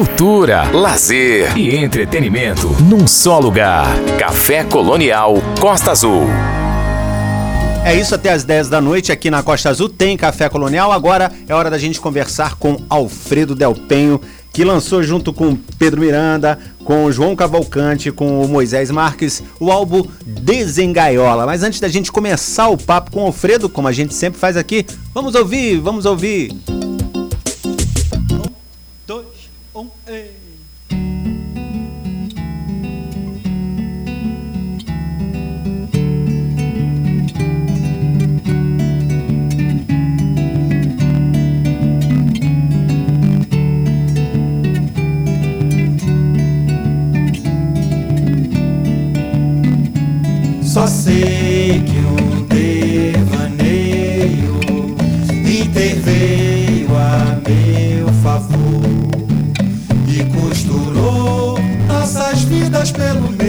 Cultura, lazer e entretenimento num só lugar. Café Colonial Costa Azul. É isso até as 10 da noite aqui na Costa Azul tem Café Colonial. Agora é hora da gente conversar com Alfredo Del Penho, que lançou junto com Pedro Miranda, com João Cavalcante, com o Moisés Marques, o álbum Desengaiola. Mas antes da gente começar o papo com o Alfredo, como a gente sempre faz aqui, vamos ouvir, vamos ouvir. Só sei que um devaneio interveio pelo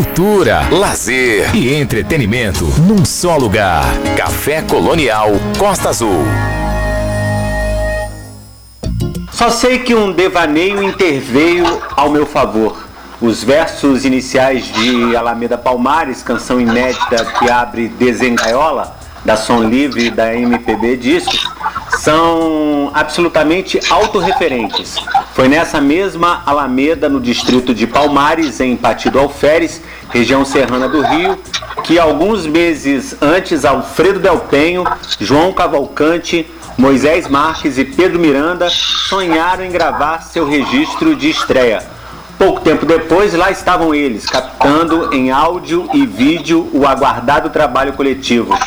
Cultura, lazer e entretenimento num só lugar. Café Colonial Costa Azul. Só sei que um devaneio interveio ao meu favor. Os versos iniciais de Alameda Palmares, canção inédita que abre Desengaiola, da Som Livre da MPB Discos, são absolutamente autorreferentes. Foi nessa mesma Alameda, no distrito de Palmares, em Partido Alferes, região serrana do Rio, que alguns meses antes Alfredo Del Penho, João Cavalcante, Moisés Marques e Pedro Miranda sonharam em gravar seu registro de estreia. Pouco tempo depois, lá estavam eles, captando em áudio e vídeo o aguardado trabalho coletivo.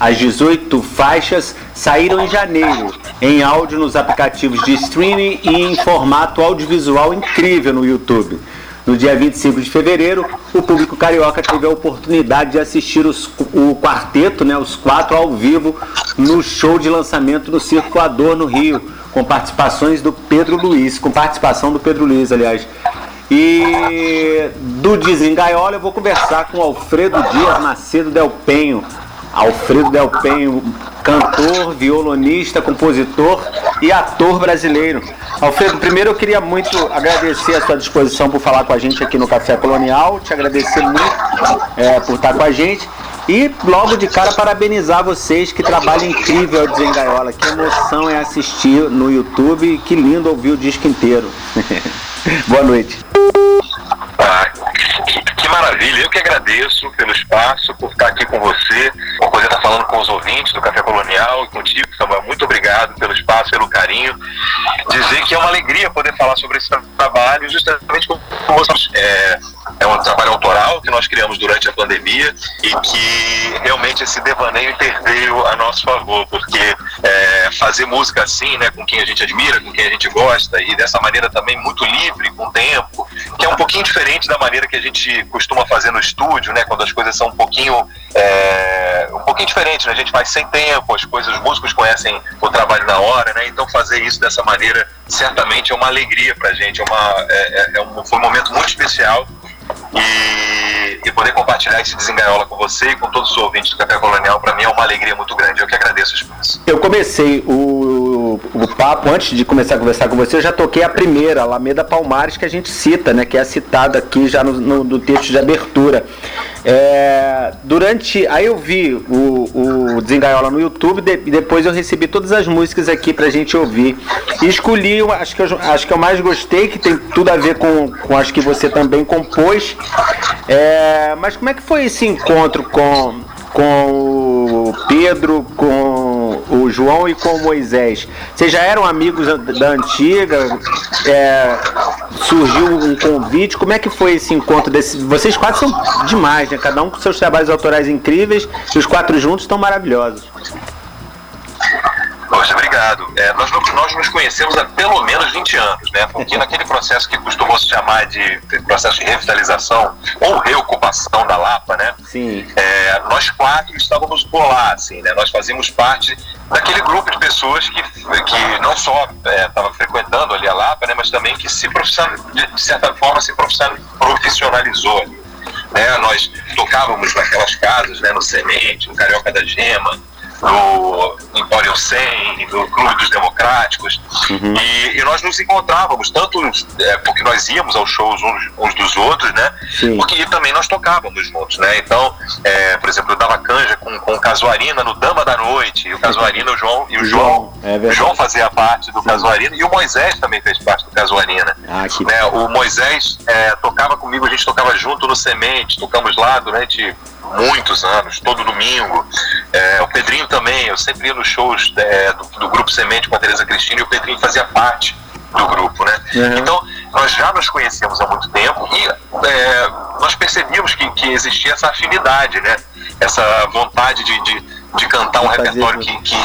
As 18 faixas saíram em janeiro, em áudio nos aplicativos de streaming e em formato audiovisual incrível no YouTube. No dia 25 de fevereiro, o público carioca teve a oportunidade de assistir os, o quarteto, né, os quatro ao vivo, no show de lançamento no Circulador no Rio, com participações do Pedro Luiz, com participação do Pedro Luiz, aliás. E do Desengaiola eu vou conversar com Alfredo Dias Macedo Del Penho. Alfredo Del Penho, cantor, violonista, compositor e ator brasileiro. Alfredo, primeiro eu queria muito agradecer a sua disposição por falar com a gente aqui no Café Colonial, te agradecer muito é, por estar com a gente. E logo de cara parabenizar vocês, que trabalho incrível ao Desengaiola. Que emoção é assistir no YouTube, que lindo ouvir o disco inteiro. Boa noite. Maravilha, eu que agradeço pelo espaço, por estar aqui com você, por poder estar falando com os ouvintes do Café Colonial e contigo, Samuel. Muito obrigado pelo espaço, pelo carinho. Dizer que é uma alegria poder falar sobre esse trabalho, justamente como você. É, é um trabalho autoral que nós criamos durante a pandemia e que realmente esse devaneio interveio a nosso favor, porque é, fazer música assim, né, com quem a gente admira, com quem a gente gosta e dessa maneira também muito livre, com tempo, que é um pouquinho diferente da maneira que a gente costuma fazer no estúdio, né, quando as coisas são um pouquinho é, um pouquinho diferente, né, a gente faz sem tempo, as coisas, os músicos conhecem o trabalho na hora, né, então fazer isso dessa maneira certamente é uma alegria pra gente, é uma, é, é, é um, foi um momento muito especial e, e, poder compartilhar esse desengaiola com você e com todos os ouvintes do Café Colonial, para mim é uma alegria muito grande. Eu que agradeço o espaço. Eu comecei o, o papo, antes de começar a conversar com você, eu já toquei a primeira, a Alameda Palmares, que a gente cita, né, que é citada aqui já no, no, no texto de abertura. É, durante. Aí eu vi o, o Desengaiola no YouTube e depois eu recebi todas as músicas aqui pra gente ouvir. E escolhi, acho que, eu, acho que eu mais gostei, que tem tudo a ver com, com as que você também compôs. É, mas como é que foi esse encontro com, com o Pedro, com o João e com o Moisés. Vocês já eram amigos da antiga? É, surgiu um convite? Como é que foi esse encontro desse? Vocês quatro são demais, né? Cada um com seus trabalhos autorais incríveis e os quatro juntos estão maravilhosos. Poxa, obrigado. É, nós, nós nos conhecemos há pelo menos 20 anos, né? Porque naquele processo que costumou se chamar de processo de revitalização ou reocupação da Lapa, né? Sim. É, nós quatro estávamos por lá, assim, né? Nós fazíamos parte daquele grupo de pessoas que, que não só estava é, frequentando ali a Lapa, né? Mas também que se de certa forma se profissionalizou ali. Né? Nós tocávamos naquelas casas, né? No Semente, no Carioca da Gema, no Empório 100, no Clube dos Democráticos, uhum. e, e, nós nos encontrávamos, tanto é, porque nós íamos aos shows uns, uns dos outros, né? Sim. Porque também nós tocávamos juntos, né? Então, é, por exemplo, eu dava canja com, com o Casuarina no Dama da Noite, e o Casuarina o João, e o João, é o João fazia parte do Sim. Casuarina, e o Moisés também fez parte do Casuarina. Ah, que... né? O Moisés é, tocava comigo, a gente tocava junto no Semente, tocamos lá durante muitos anos, todo domingo. É, o Pedrinho também, eu sempre ia nos shows é, do, do, Grupo Semente com a Tereza Cristina e o Pedrinho fazia parte do grupo, né? Uhum. Então, nós já nos conhecemos há muito tempo e é, nós percebíamos que, que existia essa afinidade, né? Essa vontade de, de, de cantar um repertório que, que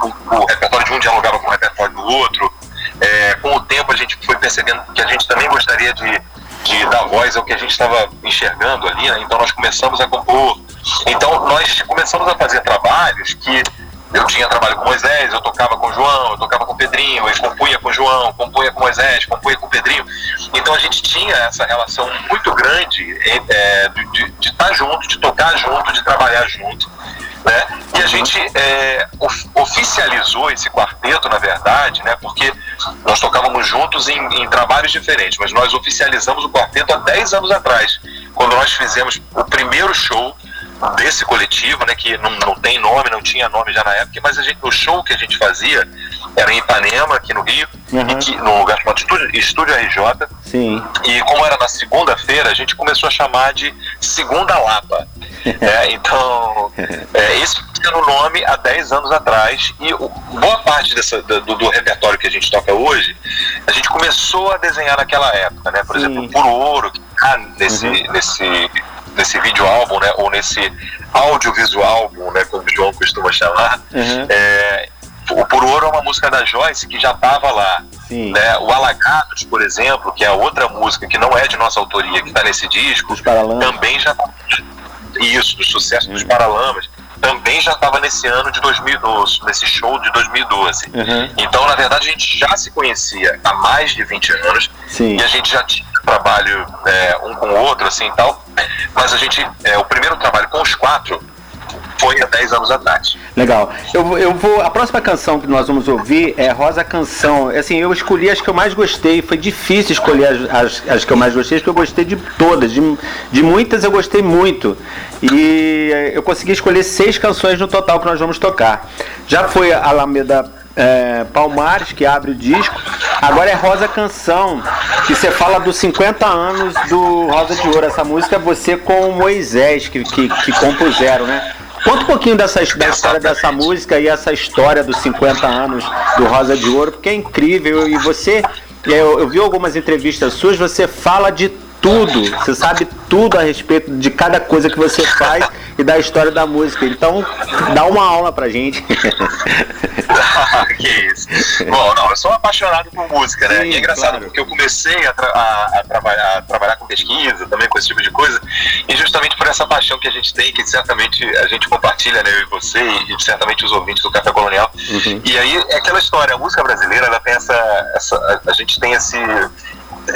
o, o, repertório de um dialogava com o repertório do outro. É, com o tempo a gente foi percebendo que a gente também gostaria de de dar voz ao que a gente estava enxergando ali, né? então nós começamos a compor. Então nós começamos a fazer trabalhos que eu tinha trabalho com Moisés, eu tocava com João, eu tocava com Pedrinho, eu compunha com João, compunha com Moisés, compunha com Pedrinho. Então a gente tinha essa relação muito grande é, de, estar junto, de tocar junto, de trabalhar junto. Né? E a gente é, oficializou esse quarteto, na verdade, né? porque nós tocávamos juntos em, em, trabalhos diferentes, mas nós oficializamos o quarteto há 10 anos atrás, quando nós fizemos o primeiro show desse coletivo, né, que não, não tem nome, não tinha nome já na época, mas gente, o show que a gente fazia era em Ipanema, aqui no Rio, uhum. e que, no lugar chamado Estúdio, Estúdio RJ. Sim. E como era na segunda-feira, a gente começou a chamar de Segunda Lapa. é, então, é, esse era o nome há 10 anos atrás, e o, boa parte dessa, do, do, repertório que a gente toca hoje, a gente começou a desenhar naquela época, né? Por Sim. exemplo, Puro Ouro, que tá nesse, uhum. nesse nesse vídeo álbum, né, ou nesse audiovisual álbum, né, como o João costuma chamar, uhum. é, o Por Ouro é uma música da Joyce que já estava lá. Sim. Né? O Alagados, por exemplo, que é outra música que não é de nossa autoria, que está nesse disco, também já isso, do sucesso uhum. dos Paralamas, também já estava nesse ano de 2012, nesse show de 2012. Uhum. Então, na verdade, a gente já se conhecia há mais de 20 anos Sim. e a gente já tinha trabalho é, um com o outro, assim tal. Mas a gente, é, o primeiro trabalho com os quatro foi há 10 anos atrás. Legal. Eu, eu vou. A próxima canção que nós vamos ouvir é Rosa Canção. Assim, eu escolhi as que eu mais gostei. Foi difícil escolher as, as, as que eu mais gostei, porque eu gostei de todas. De, de muitas eu gostei muito. E eu consegui escolher seis canções no total que nós vamos tocar. Já foi a Alameda é, Palmares, que abre o disco. Agora é Rosa Canção, que você fala dos 50 anos do Rosa de Ouro. Essa música é você com o Moisés, que, que, que compuseram, né? Conta um pouquinho dessa, da história dessa música e essa história dos 50 anos do Rosa de Ouro, porque é incrível. E você, eu, eu vi algumas entrevistas suas, você fala de tudo, você sabe tudo a respeito de cada coisa que você faz e da história da música. Então, dá uma aula pra gente. que isso. Bom, não, eu sou apaixonado por música, né? Sim, e é engraçado claro. porque eu comecei a, tra a, a, trabalhar, a, trabalhar, com pesquisa, também com esse tipo de coisa, e justamente por essa paixão que a gente tem, que certamente a gente compartilha, né, eu e você, e certamente os ouvintes do Café Colonial. Uhum. E aí é aquela história, a música brasileira, ela tem essa. essa a, a gente tem esse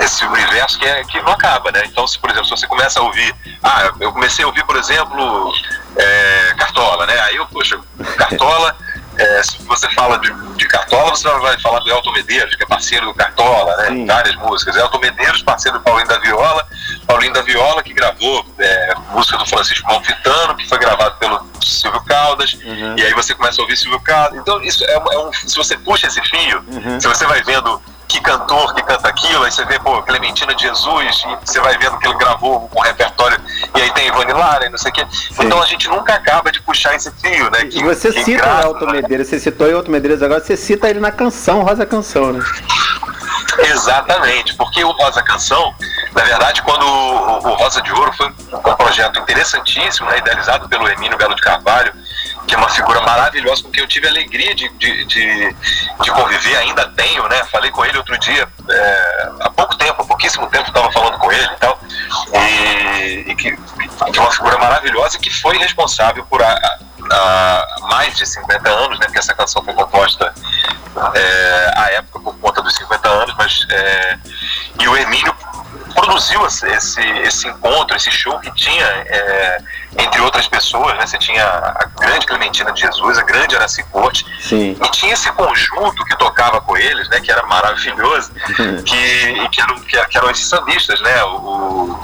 esse universo que, é, que não acaba, né? Então, se, por exemplo, se você começa a ouvir, ah, eu comecei a ouvir, por exemplo, é, Cartola, né? Aí eu, poxa, Cartola, é, se você fala de, de, Cartola, você vai falar do Elton Medeiros, que é parceiro do Cartola, né? Sim. Várias músicas. Elton Medeiros, parceiro do Paulinho da Viola, Paulinho da Viola, que gravou é, música do Francisco Malfitano, que foi gravado pelo Silvio Caldas, uhum. e aí você começa a ouvir Silvio Caldas. Então, isso é, é um, se você puxa esse fio, uhum. se você vai vendo que cantor que canta aquilo, aí você vê, pô, Clementina de Jesus, e você vai vendo que ele gravou um repertório, e aí tem Ivone Lara e não sei o quê. Sim. Então a gente nunca acaba de puxar esse fio, né? Que, e você que cita o Elton Medeiros, você citou o Elton Medeiros agora, você cita ele na canção, Rosa Canção, né? Exatamente, porque o Rosa Canção, na verdade, quando o, Rosa de Ouro foi um projeto interessantíssimo, né, idealizado pelo Emílio Belo de Carvalho, que é uma figura maravilhosa com quem eu tive a alegria de, de, de, de conviver, ainda tenho, né? Falei com ele outro dia, é, há pouco tempo, há pouquíssimo tempo estava falando com ele e tal, e, e que, que, é uma figura maravilhosa que foi responsável por a, a, mais de 50 anos, né? Porque essa canção foi composta é, à época por conta dos 50 anos, mas é, e o Emílio produziu esse, esse encontro, esse show que tinha, é, entre outras pessoas, né? Você tinha a grande Clementina de Jesus, a grande Araci Corte, Sim. e tinha esse conjunto que tocava com eles, né? Que era maravilhoso, uhum. que, que, eram, que, que, eram esses sambistas, né? O,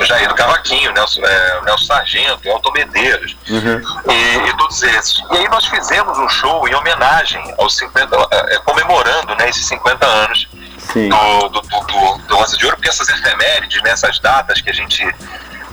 o Jair do Cavaquinho, Nelson, é, Nelson Sargento, Elton Medeiros, uhum. e, e, todos esses. E aí nós fizemos um show em homenagem aos 50, é, comemorando né, esses 50 anos do, do, do, do Rosa de Ouro, porque essas efemérides, né, essas datas que a gente,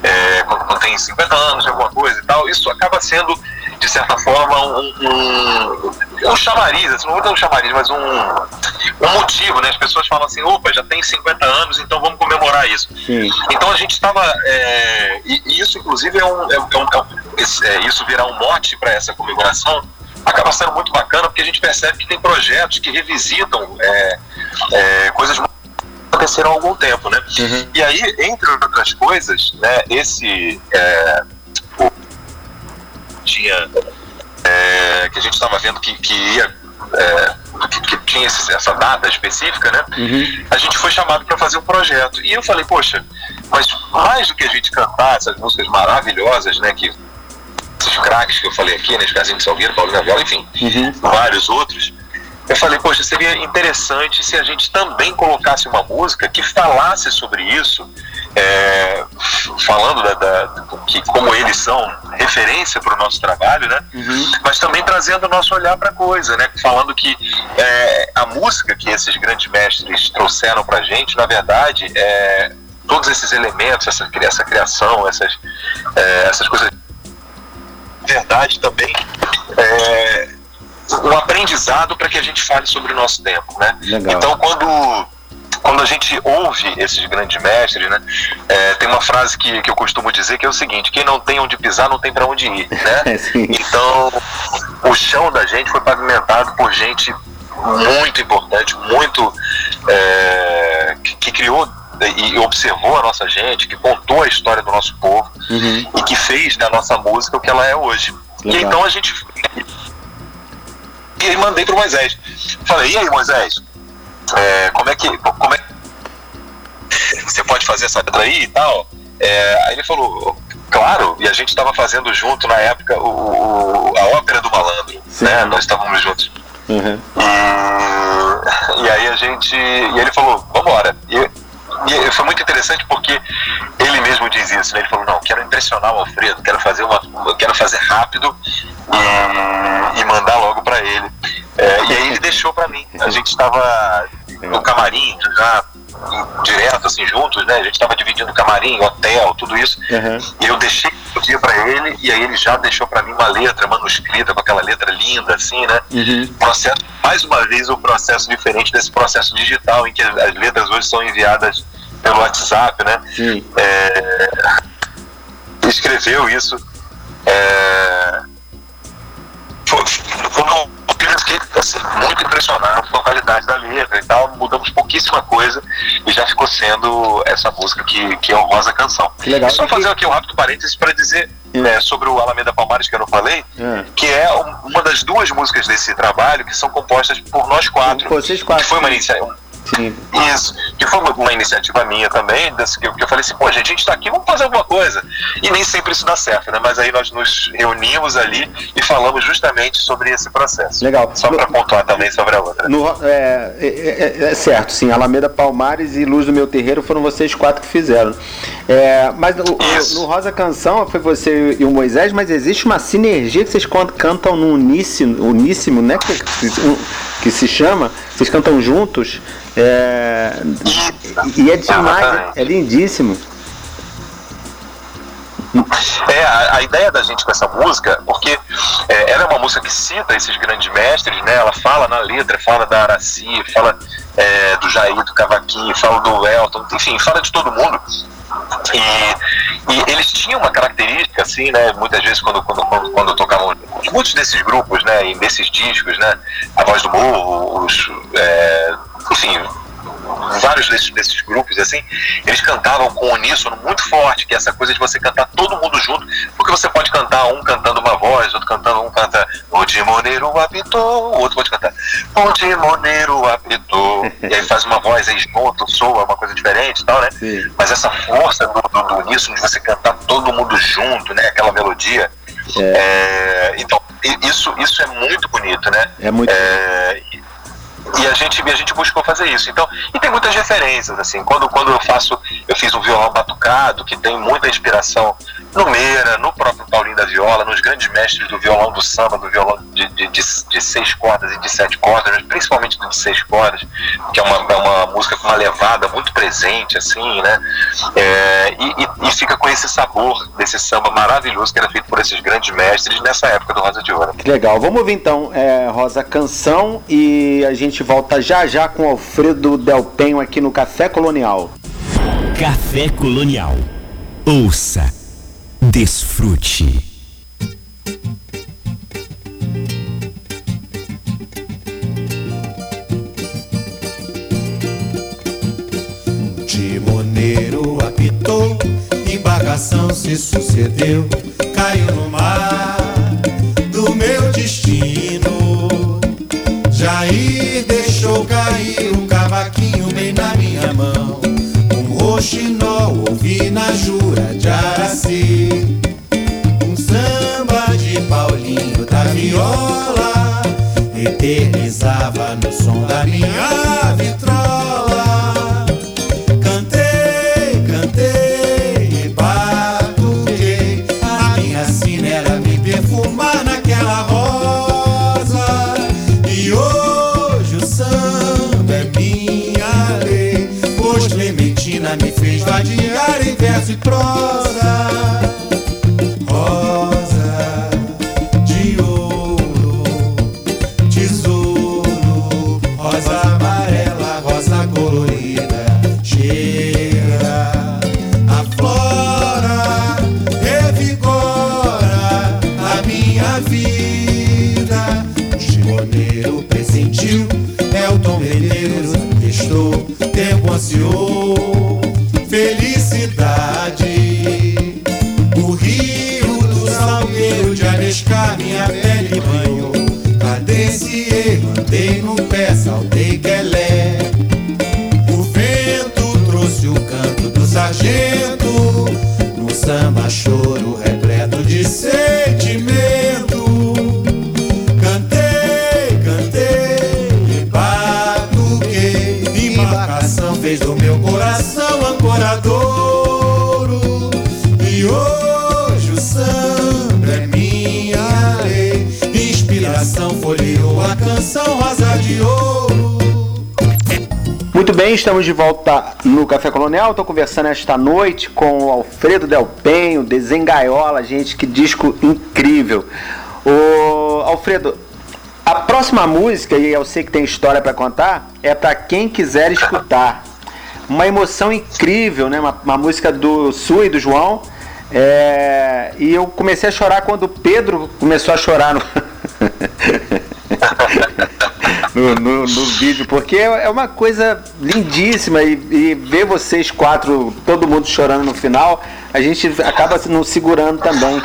é, quando, quando, tem 50 anos de alguma coisa e tal, isso acaba sendo, de certa forma, um, um, um chamariz, assim, não vou dizer um chamariz, mas um, um motivo, né? As pessoas falam assim, opa, já tem 50 anos, então vamos comemorar isso. Sim. Então a gente estava, é, e, isso inclusive é um, é, um, é, um, é isso virar um mote para essa comemoração, acaba sendo muito bacana porque a gente percebe que tem projetos que revisitam é, é, coisas que aconteceram há algum tempo, né? Uhum. E aí, entre outras coisas, né, esse é, o, tinha é, que a gente estava vendo que, que ia é, que, que, tinha esse, essa data específica, né? Uhum. A gente foi chamado para fazer um projeto. E eu falei, poxa, mas mais do que a gente cantar essas músicas maravilhosas, né? Que esses craques que eu falei aqui, né? Casinho de Salgueiro, Paulo Viola, enfim, uhum. vários outros. Eu falei, poxa, seria interessante se a gente também colocasse uma música que falasse sobre isso, é, falando da, da, que, como eles são referência para o nosso trabalho, né? Uhum. Mas também trazendo o nosso olhar para a coisa, né? Falando que é, a música que esses grandes mestres trouxeram para a gente, na verdade, é, todos esses elementos, essa, essa criação, essas, é, essas coisas verdade também é, um aprendizado para que a gente fale sobre o nosso tempo, né? Legal. Então quando quando a gente ouve esses grandes mestres, né, é, tem uma frase que, que eu costumo dizer que é o seguinte: quem não tem onde pisar não tem para onde ir, né? então o chão da gente foi pavimentado por gente muito importante, muito é, que, que criou e observou a nossa gente, que contou a história do nosso povo Uhum. e que fez da nossa música o que ela é hoje. Legal. E então a gente. E aí mandei pro Moisés. Falei, e aí, Moisés? é, como é que. Como é você pode fazer essa letra aí e tal? É, aí ele falou, claro, e a gente estava fazendo junto na época o, o- a ópera do malandro. Sim. Né? Nós estávamos juntos. Uhum. E, e aí a gente. E ele falou, e foi muito interessante porque ele mesmo diz isso, né? Ele falou, não, quero impressionar o Alfredo, quero fazer uma. quero fazer rápido e, e mandar logo pra ele. É, e aí ele deixou pra mim. A gente estava no camarim, já direto, assim, juntos, né? A gente estava dividindo camarim, hotel, tudo isso. Uhum. E eu deixei o dia pra ele, e aí ele já deixou pra mim uma letra manuscrita, com aquela letra linda, assim, né? Uhum. processo, mais uma vez, um processo diferente desse processo digital, em que as as letras hoje são enviadas pelo WhatsApp, né? Sim. É, escreveu isso. É, foi, fiquei assim, muito impressionado com a qualidade da letra e tal. Mudamos pouquíssima coisa e já ficou sendo essa música que, que é o Rosa Canção. Que legal. E só fazer aqui um rápido parênteses para dizer Hum. é, sobre o Alameda Palmares que eu não falei, Hum. que é um- uma das duas músicas desse trabalho que são compostas por nós quatro. Vocês quatro. Que foi uma iniciativa. Sim. Isso, que foi uma, iniciativa minha também, que, eu, falei assim, pô, gente, a gente tá aqui, vamos fazer alguma coisa. E nem sempre isso dá certo, né? Mas aí nós nos reunimos ali e falamos justamente sobre esse processo. Legal. Só para pontuar também sobre a outra. No, é, é, é- é certo, sim. Alameda Palmares e Luz do Meu Terreiro foram vocês quatro que fizeram. É, mas no, no Rosa Canção foi você e o Moisés, mas existe uma sinergia que vocês can- cantam no uníssimo, uníssimo né? Que, que se chama. Vocês cantam juntos. É, e é demais, é, é lindíssimo. É, a, a ideia da gente com essa música, porque é, ela é uma música que cita esses grandes mestres, né? Ela fala na letra, fala da Araci, fala é, do Jair, do Cavaquinho, fala do Elton, enfim, fala de todo mundo. E, e eles tinham uma característica, assim, né? Muitas vezes quando, quando, quando, quando tocavam muitos desses grupos, né? E desses discos, né? A Voz do Morro, os, é, enfim, vários desses, desses grupos, assim, eles cantavam com um uníssono muito forte, que é essa coisa de você cantar todo mundo junto, porque você pode cantar um cantando uma voz, outro cantando, um canta O Timoneiro apitou, o outro pode cantar O Timoneiro apitou, e aí faz uma voz aí junto, soa, uma coisa diferente e tal, né? Sim. Mas essa força do, do, do uníssono de você cantar todo mundo junto, né? Aquela melodia. É, então, i- isso, isso é muito bonito, né? É muito É, e- e a gente, a gente buscou fazer isso. Então, e tem muitas referências, assim, quando, quando eu faço, eu fiz um violão batucado, que tem muita inspiração no Meira, no próprio Paulinho da Viola, nos grandes mestres do violão do samba, do violão de, de, de, de seis cordas e de sete cordas, principalmente do de seis cordas, que é uma, é uma música com uma levada muito presente, assim, né? É, e, e- e fica com esse sabor desse samba maravilhoso que era feito por esses grandes mestres nessa época do Rosa de Ouro. Que legal. Vamos ouvir então é, Rosa Canção e a gente volta já já com Alfredo Del Penho aqui no Café Colonial. Café Colonial. Ouça, desfrute. Timoneiro apitou, embarcação se sucedeu, caiu no mar do meu destino. Jair deixou cair um cavaquinho bem na minha mão, um roxinol ouvi na jura de Araci, um samba de Paulinho da viola, eternizava no som da minha vitrola. Vadiar em verso e prosa estamos de volta no Café Colonial. Estou conversando esta noite com o Alfredo Del Penho, Desengaiola, gente, que disco incrível. O Alfredo, a próxima música, e eu sei que tem história para contar, é para quem quiser escutar. Uma emoção incrível, né? Uma, uma música do Su e do João. É, e eu comecei a chorar quando o Pedro começou a chorar no, no, no- vídeo, porque é uma coisa lindíssima e, e ver vocês quatro, todo mundo chorando no final, a gente acaba não segurando também.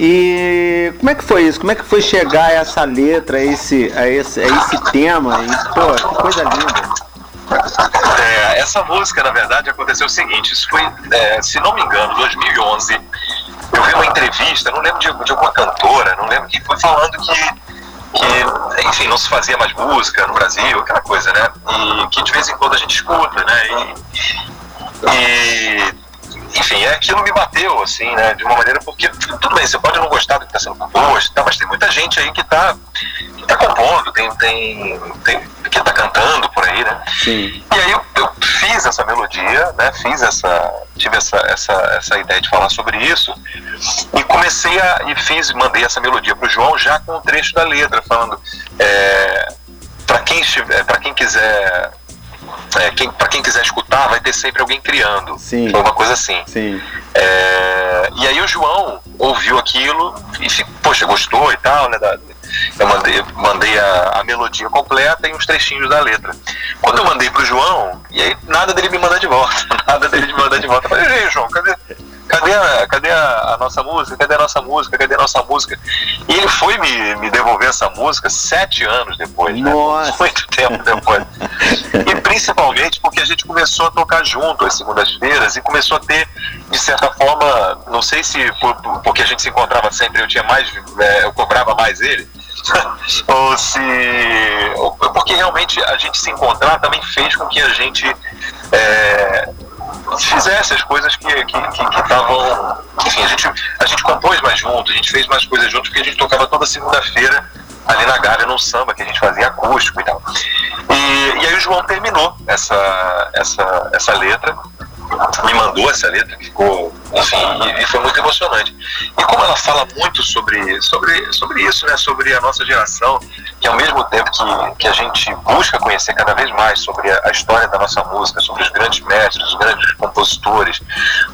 E como é que foi isso? Como é que foi chegar a essa letra, a esse, a esse, a esse tema? E, pô, que coisa linda. É, essa música, na verdade, aconteceu o seguinte: isso foi, é, se não me engano, 2011. Eu vi uma entrevista, não lembro de, de alguma cantora, não lembro que foi falando que, que, enfim, não se fazia mais música no Brasil, aquela coisa, né? E que de vez em quando a gente escuta, né? E, e, enfim, é, aquilo me bateu, assim, né? De uma maneira, porque tudo bem, você pode não gostar do que está sendo composto, tá, mas tem muita gente aí que está que tá compondo, tem, tem, tem, que está cantando por aí, né? Sim. E aí eu, eu fiz essa melodia, né? Fiz essa, tive essa, essa, essa ideia de falar sobre isso e comecei a e fiz, mandei essa melodia pro João já com o trecho da letra falando é, para quem estiver, para quem quiser é, quem, para quem quiser escutar, vai ter sempre alguém criando. Sim. Foi uma coisa assim. Sim. É, e aí o João ouviu aquilo e, poxa, gostou e tal, né? da- eu mandei, mandei a, a melodia completa e uns trechinhos da letra. Quando eu mandei pro João, e aí nada dele me mandar de volta, nada dele me mandar de volta. Eu falei, "E aí, João, cadê, cadê, a, cadê a, a nossa música? Cadê a nossa música? Cadê a nossa música? E ele foi me, me devolver essa música sete anos depois, né? Muito tempo depois. E principalmente porque a gente começou a tocar junto às segundas-feiras e começou a ter, de certa forma, não sei se por- porque a gente se encontrava sempre, eu tinha mais, é, eu cobrava mais ele, ou se. ou porque realmente a gente se encontrar também fez com que a gente. é, fizesse as coisas que estavam. Que, que, estavam- enfim, a gente, a gente compôs mais junto, a gente fez mais coisas juntos, porque a gente tocava toda segunda-feira ali na Gávea, num samba que a gente fazia acústico e tal. E, e aí o João terminou essa, essa, essa letra, me mandou essa letra, ficou, enfim, e, e foi muito emocionante. E como ela fala muito sobre, sobre, sobre isso, né, sobre a nossa geração, que ao mesmo tempo que, que a gente busca conhecer cada vez mais sobre a, a história da nossa música, sobre os grandes mestres, os grandes compositores,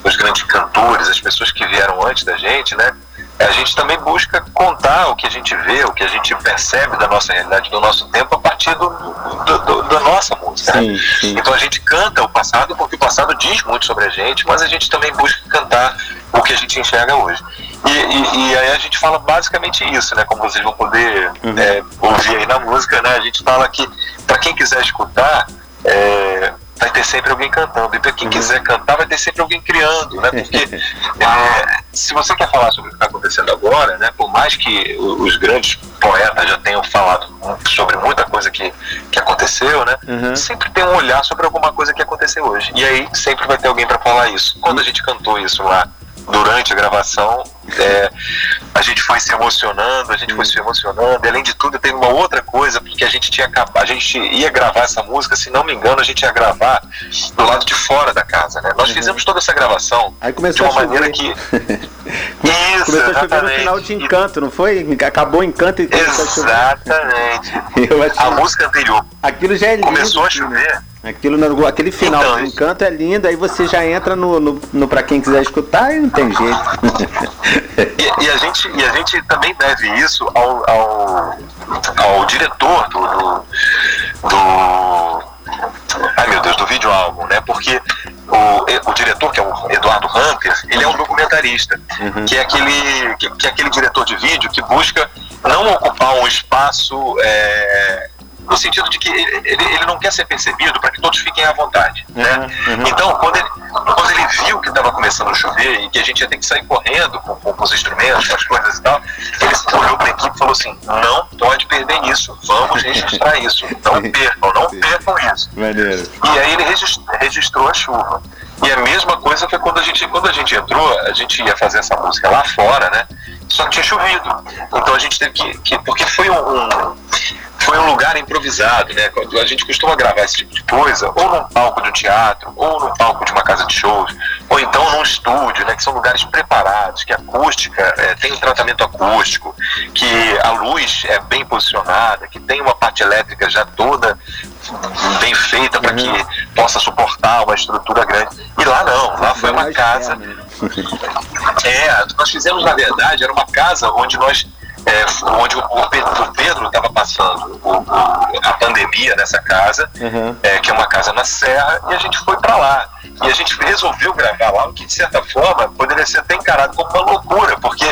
os grandes cantores, as pessoas que vieram antes da gente, né, a gente também busca contar o que a gente vê, o que a gente percebe da nossa realidade, do nosso tempo, a partir do, do- do- da nossa música. né? Sim, sim. Então a gente canta o passado porque o passado diz muito sobre a gente, mas a gente também busca cantar o que a gente enxerga hoje. E, e- e aí a gente fala basicamente isso, né? Como vocês vão poder Uhum. é, ouvir aí na música, né? A gente fala que para quem quiser escutar, é, vai ter sempre alguém cantando. E para Uhum. quem quiser cantar, vai ter sempre alguém criando, né? Porque é, se você quer falar sobre o que está acontecendo agora, né? Por mais que os grandes poetas já tenham falado sobre muita coisa que, que aconteceu, né? Uhum. Sempre tem um olhar sobre alguma coisa que aconteceu hoje. E aí sempre vai ter alguém para falar isso. Quando a gente cantou isso lá durante a gravação, é, a gente foi se emocionando, a gente foi se emocionando. E além de tudo, teve uma outra coisa, porque a gente tinha a gente ia gravar essa música, se não me engano, a gente ia gravar do lado de fora da casa, né? Nós fizemos toda essa gravação Uhum. De uma chover. maneira que Isso, Começou a chover no final de Encanto, não foi? Acabou o Encanto e começou a chover. Exatamente. A música anterior Aquilo já é lindo. começou a assim, né? Aquilo no- aquele final Então, do Encanto é lindo, aí você já entra no, no, no pra quem quiser escutar e não tem jeito. E, e a gente, e a gente também deve isso ao, ao, ao diretor do, do, do- Ai meu Deus, do vídeo álbum, né? Porque o, o diretor, que é o Eduardo Hunter, ele é um documentarista, Uhum. que, é aquele, que, que é aquele diretor de vídeo que busca não ocupar um espaço é, no sentido de que ele, ele- não quer ser percebido para que todos fiquem à vontade. Né? Uhum, uhum. Então, quando ele, quando ele viu que estava começando a chover e que a gente ia ter que sair correndo com, com- os instrumentos, com as coisas e tal, ele olhou para a equipe e falou assim: não pode perder isso, vamos registrar isso, não percam, não percam isso. Maneiro. E aí ele regis- registrou a chuva. E a mesma coisa foi quando a gente, quando a gente entrou, a gente ia fazer essa música lá fora, né? Só que tinha chovido. Então a gente teve que. que- porque foi um, um- foi um lugar improvisado, né? Quando A gente costuma gravar esse tipo de coisa, ou num palco de um teatro, ou num palco de uma casa de shows, ou então num estúdio, né? Que são lugares preparados, que a acústica eh, tem um tratamento acústico, que a luz é bem posicionada, que tem uma parte elétrica já toda bem feita para que possa suportar uma estrutura grande. E lá não, lá foi uma casa. É, nós fizemos, na verdade, era uma casa onde nós. é, onde o Pedro estava passando o- o- a pandemia nessa casa, Uhum. é, que é uma casa na Serra, e a gente foi para lá. E a gente resolveu gravar lá, o que de certa forma poderia ser até encarado como uma loucura, porque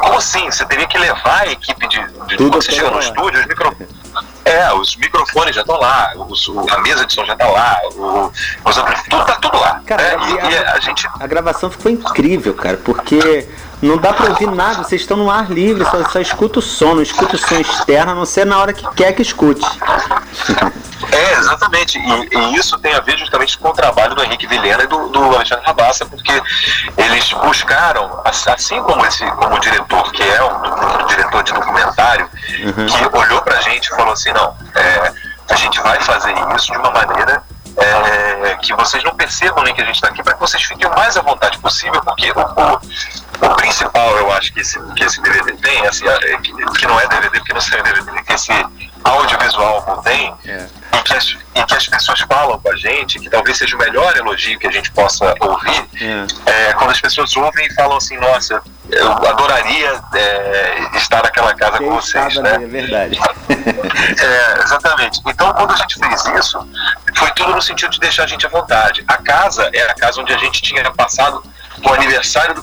como assim? Você teria que levar a equipe de. de Tudo quando você chega no estúdio, os microfones. É, os microfones já estão lá, os- a mesa de som já está lá, o, os tudo tá tudo lá. Cara, né? e a- a gente A gravação ficou incrível, cara, porque não dá pra ouvir nada, vocês estão no ar livre, só, só escuta o som, não escuta o som externo, a não ser na hora que quer que escute. É, exatamente. E, e isso tem a ver justamente com o trabalho do Henrique Vilhena e do, do Alexandre Rabassa, porque eles buscaram, ass- assim como esse, como o diretor, que é um, um diretor de documentário, que olhou pra gente e falou assim, não, é, a gente vai fazer isso de uma maneira é, que vocês não percebam nem que a gente está aqui, para que vocês fiquem o mais à vontade possível, porque o, o, o principal, eu acho, que esse, que esse DVD tem, assim, é, que, que não é DVD, porque não saiu DVD, que esse audiovisual contém, É. em que, as, em que as pessoas falam com a gente, que talvez seja o melhor elogio que a gente possa ouvir, é, quando as pessoas ouvem e falam assim, nossa, eu adoraria é, estar naquela casa Ter com vocês, né? é verdade. É, exatamente. Então, quando a gente fez isso, foi tudo no sentido de deixar a gente à vontade. A casa é a casa onde a gente tinha passado o aniversário do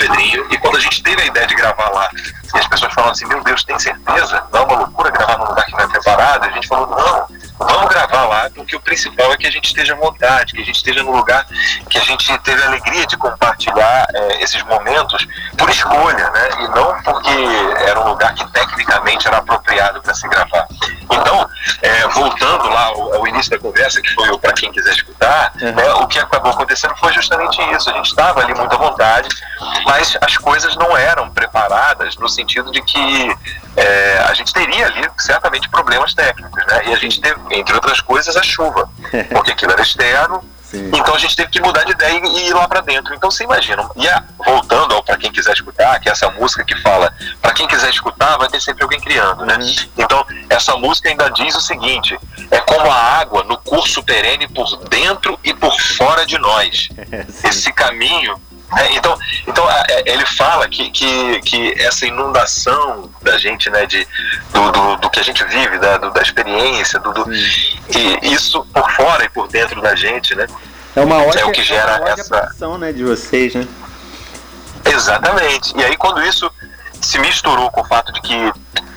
Pedrinho, e quando a gente teve a ideia de gravar lá, e as pessoas falaram assim: Meu Deus, tem certeza? Não é uma loucura gravar num lugar que não é preparado? A gente falou: Não, vamos gravar lá, porque o principal é que a gente esteja à vontade, que a gente esteja num lugar que a gente teve a alegria de compartilhar é, esses momentos por escolha, né? E não porque era um lugar que tecnicamente era apropriado para se gravar. Então, é, voltando lá ao, ao início da conversa, que foi para quem quiser escutar, né, o que acabou acontecendo foi justamente isso. A gente estava ali muito à vontade, mas as coisas não eram preparadas no sentido de que é, a gente teria ali certamente problemas técnicos, né? E a gente teve, entre outras coisas, a chuva, porque aquilo era externo. Sim. Então a gente teve que mudar de ideia e ir lá pra dentro. Então você imagina. E a- voltando ao para quem quiser escutar, que é essa música que fala, para quem quiser escutar, vai ter sempre alguém criando, né? Então essa música ainda diz o seguinte: é como a água no curso perene por dentro e por fora de nós. Esse caminho. Né? Então, então é, ele fala que, que, que essa inundação da gente, né, de, do, do, do que a gente vive, da, do- da experiência, do, do- e isso por fora e por dentro da gente, né? É uma ótima, É o que gera ótima essa- produção, né, de vocês, né? Exatamente. E aí quando isso se misturou com o fato de que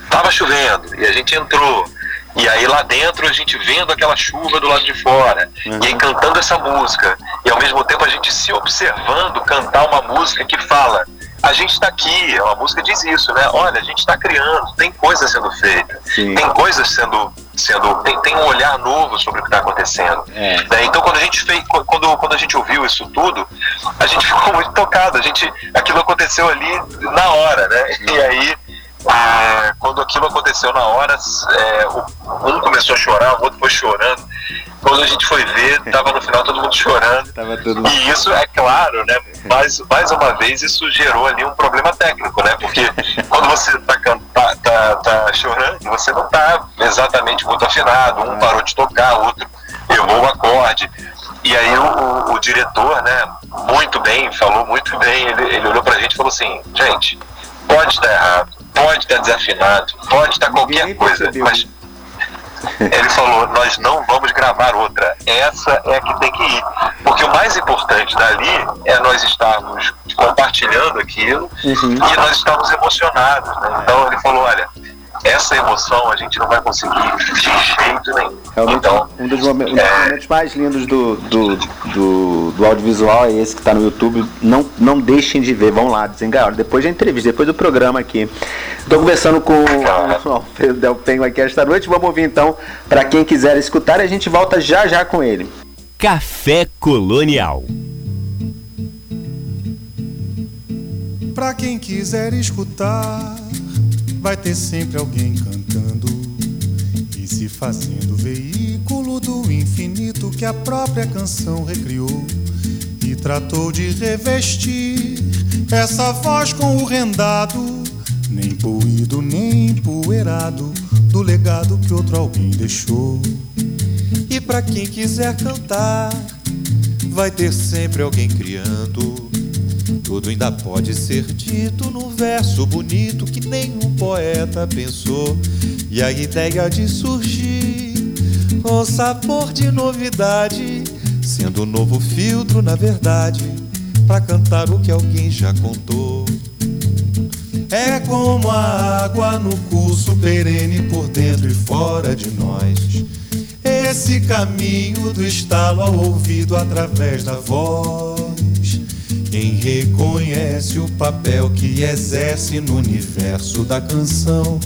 tava chovendo e a gente entrou e aí lá dentro a gente vendo aquela chuva do lado de fora e aí cantando essa música e ao mesmo tempo a gente se observando cantar uma música que fala a gente está aqui, a música diz isso, né? Olha, a gente está criando, tem coisa sendo feita, Sim. tem coisas sendo, sendo tem, tem um olhar novo sobre o que está acontecendo. É. Né? Então quando a gente fez, quando, quando a gente ouviu isso tudo, a gente ficou muito tocado. A gente, aquilo aconteceu ali na hora, né? E aí, ah, quando aquilo aconteceu na hora, é, um começou a chorar, o outro foi chorando. Quando a gente foi ver, tava no final todo mundo chorando. Todo E isso é claro, né? Mais, mais uma vez isso gerou ali um problema técnico, né? Porque quando você tá, tá, tá, tá chorando, você não tá exatamente muito afinado. Um parou de tocar, o outro errou o acorde. E aí o, o- o diretor, né, muito bem, falou muito bem, ele, ele olhou pra gente e falou assim, gente, pode estar errado, pode estar desafinado, pode estar qualquer coisa, mas Ele falou: Nós não vamos gravar outra. Essa é a que tem que ir. Porque o mais importante dali é nós estarmos compartilhando aquilo Uhum. e nós estamos emocionados. Né? Então ele falou: Olha, essa emoção a gente não vai conseguir de jeito nenhum. Realmente, Então, um dos, um é, momentos mais lindos do, do, do, do audiovisual é esse que está no YouTube. Não, não deixem de ver, vão lá, desengaiola. Depois da entrevista, depois do programa aqui. Estou conversando com o Alfredo Del Penho aqui esta noite. Vamos ouvir então, para quem quiser escutar, e a gente volta já já com ele. Café Colonial. Pra quem quiser escutar, vai ter sempre alguém cantando e se fazendo veículo do infinito que a própria canção recriou e tratou de revestir essa voz com o rendado, nem poluído nem empoeirado do legado que outro alguém deixou. E pra quem quiser cantar, vai ter sempre alguém criando. Tudo ainda pode ser dito num verso bonito que nenhum poeta pensou. E a ideia de surgir com sabor de novidade, sendo um novo filtro, na verdade, pra cantar o que alguém já contou. É como a água no curso perene por dentro e fora de nós. Esse caminho do estalo ao ouvido através da voz. Quem reconhece o papel que exerce no universo da canção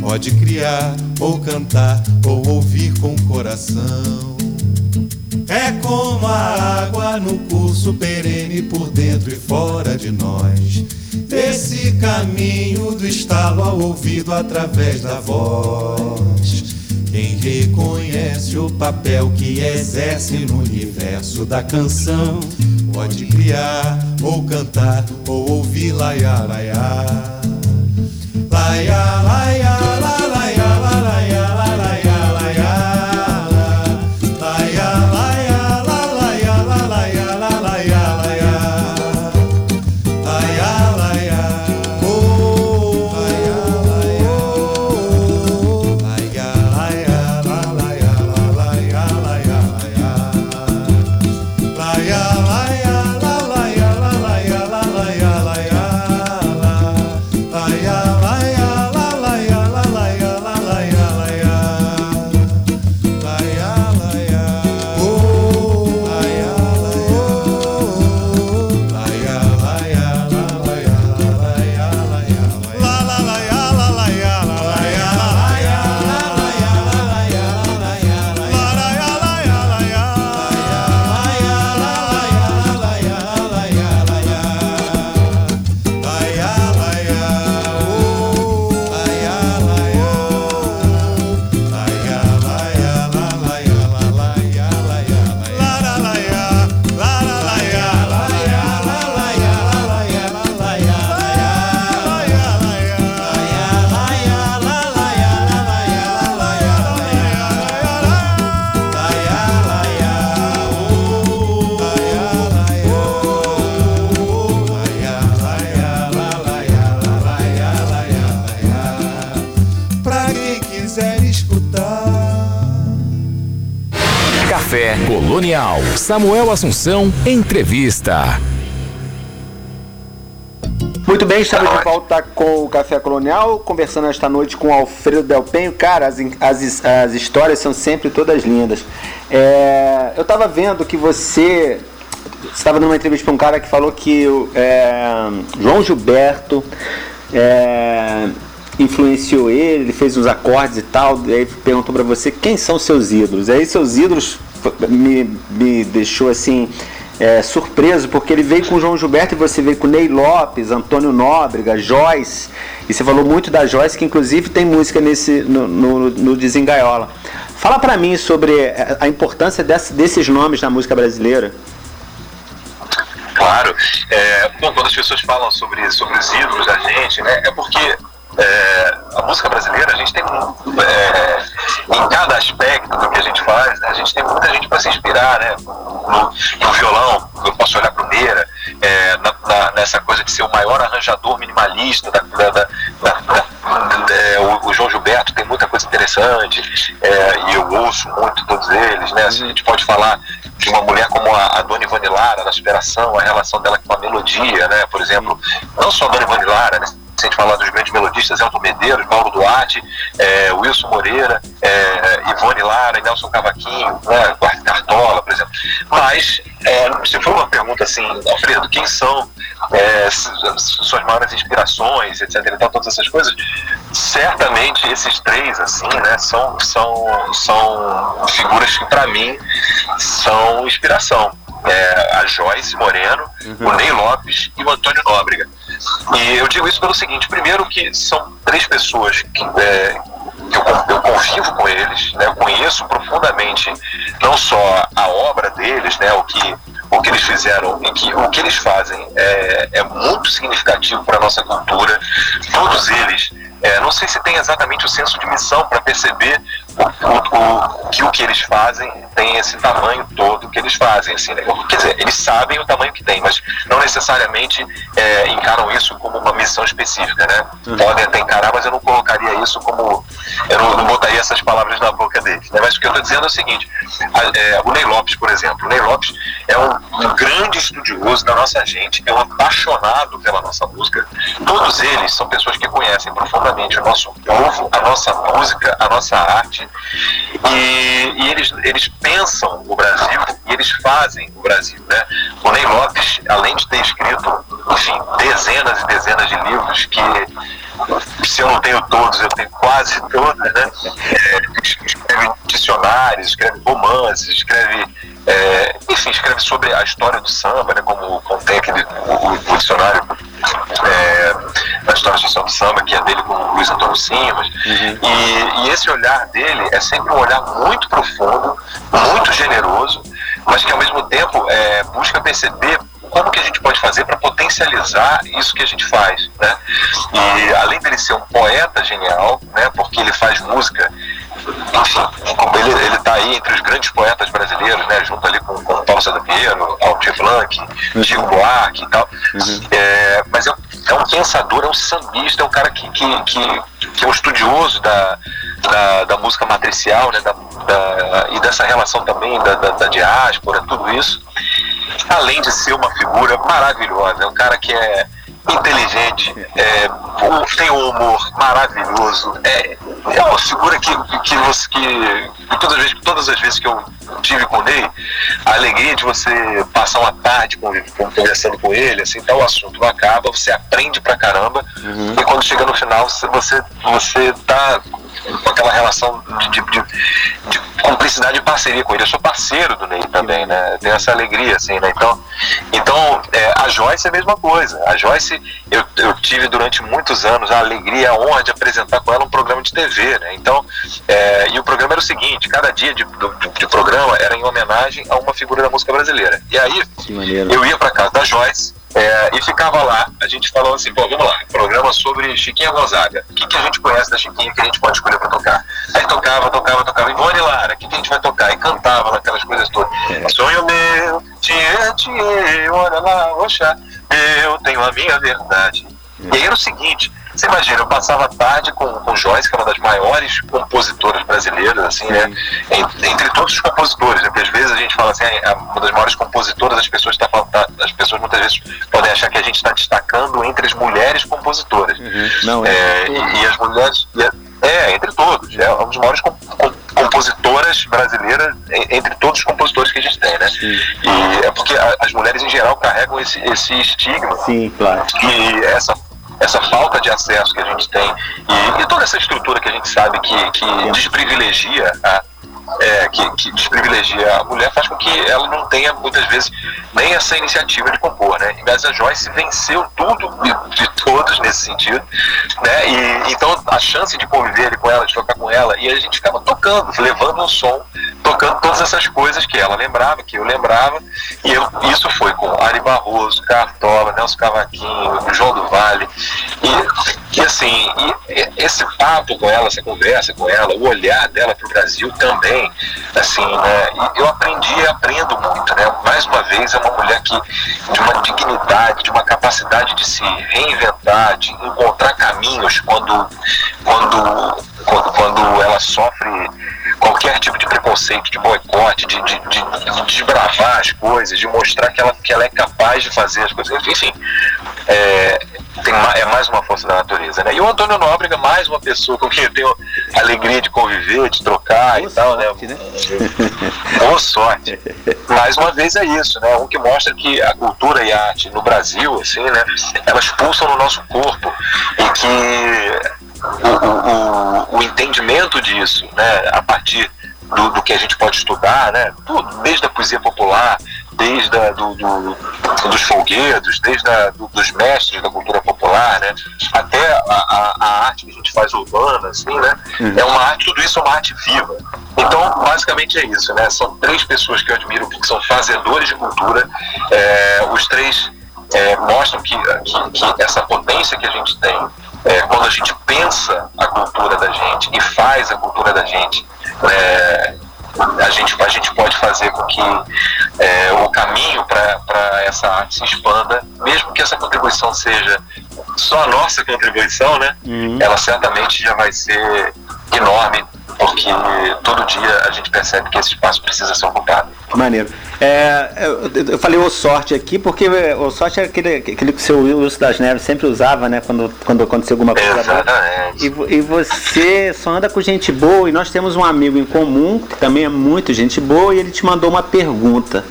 pode criar ou cantar ou ouvir com o coração. É como a água no curso perene por dentro e fora de nós. Desse caminho do estalo ao ouvido através da voz. Quem reconhece o papel que exerce no universo da canção pode criar ou cantar ou ouvir laiá. Laiá, laiá, lá, laiá, Samuel Assunção, entrevista. Muito bem, estamos de volta com o Café Colonial, conversando esta noite com Alfredo Del Penho. Cara, as, as, as histórias são sempre todas lindas. É, eu estava vendo que você estava numa entrevista com um cara que falou que é, João Gilberto é, influenciou ele, ele fez uns acordes e tal, e aí perguntou para você quem são seus ídolos. Aí seus ídolos me, me deixou assim é, surpreso, porque ele veio com o João Gilberto e você veio com Ney Lopes, Antônio Nóbrega, Joyce, e você falou muito da Joyce, que inclusive tem música nesse no, no, no Desengaiola. Fala para mim sobre a importância desse, desses nomes na música brasileira. Claro. É, bom, quando as pessoas falam sobre, sobre os ídolos da gente, né, é porque é, a música brasileira, a gente tem, é, tem muita gente para se inspirar, né? No, no, violão, eu posso olhar para o Meira, é, na, na, nessa coisa de ser o maior arranjador minimalista da, da, da, da o, o, João Gilberto tem muita coisa interessante, é, e eu ouço muito todos eles, né? Assim, a gente pode falar de uma mulher como a, a Dona Ivone Lara, na superação, a relação dela com a melodia, né? Por exemplo, não só a Dona Ivone Lara, né? Se a gente falar dos grandes melodistas, Elton Medeiros, Paulo Duarte, é, Wilson Moreira, é, Ivone Lara, Nelson Cavaquinho, né, Cartola, por exemplo. Mas, é, se for uma pergunta assim, Alfredo, quem são é, suas maiores inspirações, etc. E todas essas coisas, certamente esses três, assim, né, são, são, são figuras que, para mim, são inspiração. É, a Joyce Moreno, uhum. o Ney Lopes e o Antônio Nóbrega. E eu digo isso pelo seguinte: primeiro, que são três pessoas que, é, que eu, eu, convivo com eles, né, eu conheço profundamente não só a obra deles, né, o que, o que eles fizeram e que o que eles fazem é, é muito significativo para a nossa cultura. Todos eles é, não sei se tem exatamente o senso de missão para perceber o, o, o, que o que eles fazem tem esse tamanho todo que eles fazem. Assim, né? Quer dizer, eles sabem o tamanho que tem, mas não necessariamente é, encaram isso como uma missão específica. Né? Uhum. Podem até encarar, mas eu não colocaria isso como. Eu não, não botaria essas palavras na boca deles. Né? Mas o que eu estou dizendo é o seguinte: a, é, o Ney Lopes, por exemplo. O Ney Lopes é um, um grande estudioso da nossa gente, é um apaixonado pela nossa música. Todos eles são pessoas que conhecem profundamente o nosso povo, a nossa música, a nossa arte. E, e, eles, eles pensam o Brasil e eles fazem o Brasil. Né? O Ney Lopes, além de ter escrito enfim, dezenas e dezenas de livros que se eu não tenho todos, eu tenho quase todos, né? É, escreve dicionários, escreve romances, escreve, é, enfim, escreve sobre a história do samba, né? Como, tem aquele o, o dicionário é, social do samba, que é dele com o Luiz Antônio Simas. Uhum. E, e esse olhar dele é sempre um olhar muito profundo, muito generoso, mas que ao mesmo tempo é, busca perceber como que a gente pode fazer para potencializar isso que a gente faz, né? E além dele ser um poeta genial, né? Porque ele faz música, enfim, ele, ele tá aí entre os grandes poetas brasileiros, né? Junto ali com, com Paulo César Pinheiro, Aldir Blanc, Chico Buarque e tal. Uhum. É, mas é, é, um pensador, é um sambista, é um cara que, que, que, que é um estudioso da, da, da música matricial, né? Da, da, e dessa relação também da, da, da diáspora, tudo isso além de ser uma figura maravilhosa, é um cara que é inteligente, é, tem um humor maravilhoso, é, é uma figura que, que, você, que, que todas, as vezes, todas as vezes que eu tive com o Ney, a alegria de você passar uma tarde conversando com ele, assim, tal, o assunto não acaba, você aprende pra caramba, uhum. e quando chega no final, você, você, você tá com aquela relação de, de, de, de cumplicidade e parceria com ele. Eu sou parceiro do Ney também, né? Tem essa alegria, assim, né? Então, então é, a Joyce é a mesma coisa. A Joyce, eu, eu tive durante muitos anos a alegria, a honra de apresentar com ela um programa de TV, né? Então, é, e o programa era o seguinte: cada dia de, de, de, programa era em homenagem a uma figura da música brasileira. E aí, eu ia para casa da Joyce é, e ficava lá, a gente falou assim, pô, vamos lá, programa sobre Chiquinha Gonzaga. O que, que a gente conhece da Chiquinha que a gente pode escolher para tocar? Aí tocava, tocava, tocava. Ivone Lara, o que, que a gente vai tocar? E cantava naquelas coisas todas. É. Sonho meu, tchê, tchê, olha lá, oxa, eu tenho a minha verdade. É. E aí era o seguinte, você imagina, eu passava a tarde com, com Joyce, que é uma das maiores compositoras brasileiras, assim, né? Entre, entre todos os compositores, né? Porque às vezes a gente fala assim, é uma das maiores compositoras, as pessoas, tá, tá, as pessoas muitas vezes podem achar que a gente está destacando entre as mulheres compositoras. Uhum. Não, é, é e, e, as mulheres. É, é, entre todos. É uma das maiores com, com, compositoras brasileiras entre todos os compositores que a gente tem, né? Sim. E é porque a, as mulheres em geral carregam esse, esse estigma. Sim, claro. E essa essa falta de acesso que a gente tem. E, e toda essa estrutura que a gente sabe que, que desprivilegia a, é, que, que, desprivilegia a mulher faz com que ela não tenha muitas vezes nem essa iniciativa de compor, né? Mas a Joyce venceu tudo de, de todos nesse sentido, né? E então a chance de conviver com ela, de tocar com ela, e a gente ficava tocando, levando um som, tocando todas essas coisas que ela lembrava, que eu lembrava, e eu, isso foi com Ari Barroso, Cartola, Nelson Cavaquinho, João do Vale, e, e assim, e, esse papo com ela, essa conversa com ela, o olhar dela para o Brasil também, assim, né? E eu aprendi e aprendo muito, né? Mais uma vez, é uma mulher que, de uma dignidade, de uma capacidade de se reinventar, de encontrar caminhos quando, quando, quando, quando ela sofre qualquer tipo de preconceito, de boicote, de, de, de, de desbravar as coisas, de mostrar que ela, que ela é capaz de fazer as coisas. Enfim, é, tem, é mais uma força da natureza. Né? E o Antônio Nóbrega, mais uma pessoa com quem eu tenho alegria de conviver, de trocar e tal. Sorte, né? Boa sorte. Mais uma vez é isso, né? Um que mostra que a cultura e a arte no Brasil, assim, né? Elas pulsam no nosso corpo e que o, o, o entendimento disso, né? A partir do, do, que a gente pode estudar, né? Tudo, desde a poesia popular, desde a, do, do, dos folguedos, desde a, do, dos mestres da cultura popular, né? Até a, a, a, arte que a gente faz urbana, assim, né? É uma arte, tudo isso é uma arte viva. Então, basicamente é isso, né? São três pessoas que eu admiro que são fazedores de cultura. É, os três é, mostram que, que, que, essa potência que a gente tem, é, quando a gente pensa a cultura da gente e faz a cultura da gente, é, a, gente a gente pode fazer com que é, o caminho para essa arte se expanda, mesmo que essa contribuição seja só a nossa contribuição, né? Uhum. Ela certamente já vai ser enorme porque todo dia a gente percebe que esse espaço precisa ser ocupado. Maneiro. É, eu, falei o sorte aqui porque o sorte é aquele, aquele que o seu Wilson das Neves sempre usava, né? Quando, quando aconteceu alguma coisa. Exatamente. E, e você só anda com gente boa e nós temos um amigo em comum que também é muito gente boa e ele te mandou uma pergunta.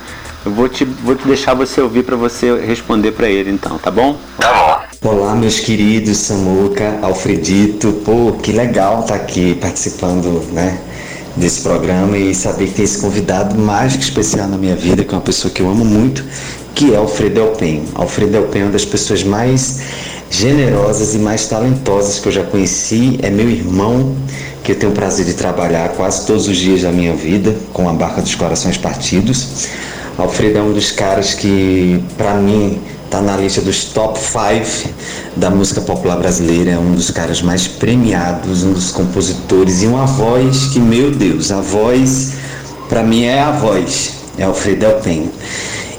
Eu vou te, vou te deixar você ouvir para você responder para ele então, tá bom? Tá bom. Olá, meus queridos Samuca, Alfredito. Pô, que legal estar tá aqui participando, né? Desse programa e saber que tem esse convidado mágico especial na minha vida, que é uma pessoa que eu amo muito, que é Alfredo Elpen. Alfredo Elpen é uma das pessoas mais generosas e mais talentosas que eu já conheci. É meu irmão, que eu tenho o prazer de trabalhar quase todos os dias da minha vida com a Barca dos Corações Partidos. Alfredo é um dos caras que, para mim, tá na lista dos top 5 da música popular brasileira. É um dos caras mais premiados, um dos compositores e uma voz que, meu Deus, a voz, para mim, é a voz. É Alfredo Elpenho.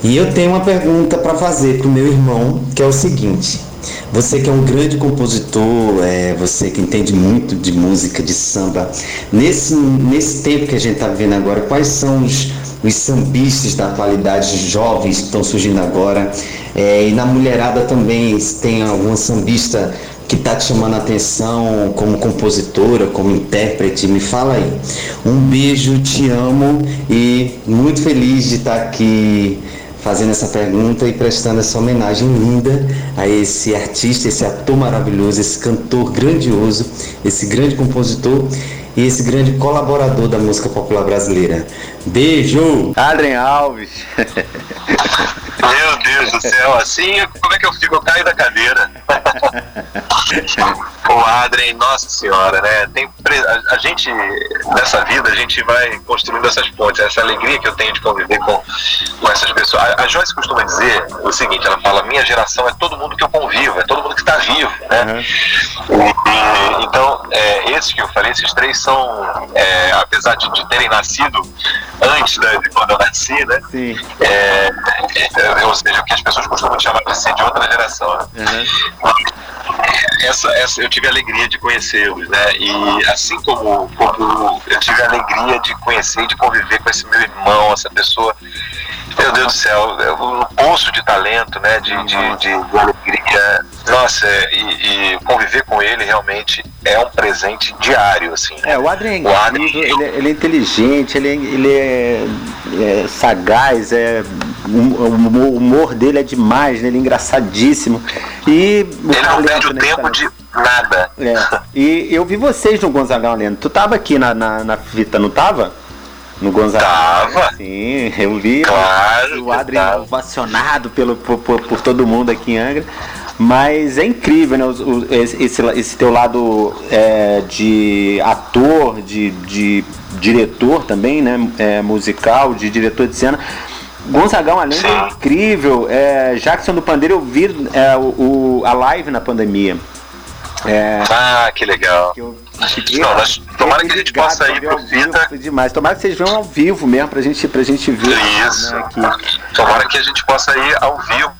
E eu tenho uma pergunta para fazer pro meu irmão, que é o seguinte. Você que é um grande compositor, é, você que entende muito de música, de samba, nesse, nesse tempo que a gente está vivendo agora, quais são os, os sambistas da atualidade, jovens que estão surgindo agora. É, e na mulherada também tem alguma sambista que está te chamando a atenção como compositora, como intérprete, me fala aí. Um beijo, te amo e muito feliz de estar tá aqui fazendo essa pergunta e prestando essa homenagem linda a esse artista, esse ator maravilhoso, esse cantor grandioso, esse grande compositor e esse grande colaborador da música popular brasileira. Beijo! Adrien Alves! Meu Deus do céu, assim como é que eu fico? Eu caio da cadeira. o Adrien, nossa senhora, né? Tem, a, a, gente, nessa vida, a gente vai construindo essas pontes, essa alegria que eu tenho de conviver com, com essas pessoas. A, a Joyce costuma dizer o seguinte, ela fala, minha geração é todo mundo que eu convivo, é todo mundo que está vivo, né? Uhum. E, então, é, esses que eu falei, esses três são, é, apesar de, de, terem nascido antes né, de quando eu nasci, né? Sim. É, é, ou seja, o que as pessoas costumam chamar de ser de outra geração. Né? Uhum. Essa, essa, eu tive a alegria de conhecê-los, né? E assim como, como eu tive a alegria de conhecer e de conviver com esse meu irmão, essa pessoa meu Deus do céu, um poço de talento, né? De, de, de, de alegria. Nossa, e, e, conviver com ele realmente é um presente diário, assim. É, o Adrien, o Adrien ele, é, ele, é inteligente, ele é, ele é, é sagaz, é, o, humor dele é demais, né? Ele é engraçadíssimo. E ele não perde o né, tempo de nada. É. E eu vi vocês no Gonzagão Lendo. Tu tava aqui na, na, na fita, não tava? No Gonzaga. Tava. Sim, eu vi. Claro. O Adriano ovacionado pelo, por, por, por, todo mundo aqui em Angra. Mas é incrível, né? O, o, esse, esse teu lado é, de ator, de, de diretor também, né? É, musical, de diretor de cena. Gonzagão, além é incrível. É, Jackson do Pandeiro, eu vi é, o, a live na pandemia. É, ah, que legal. Que eu, não, nós, tomara que a gente possa ir pro Fita. Demais. Tomara que vocês venham ao vivo mesmo pra gente, pra gente ver. Isso. Né, aqui. Tomara que a gente possa ir ao vivo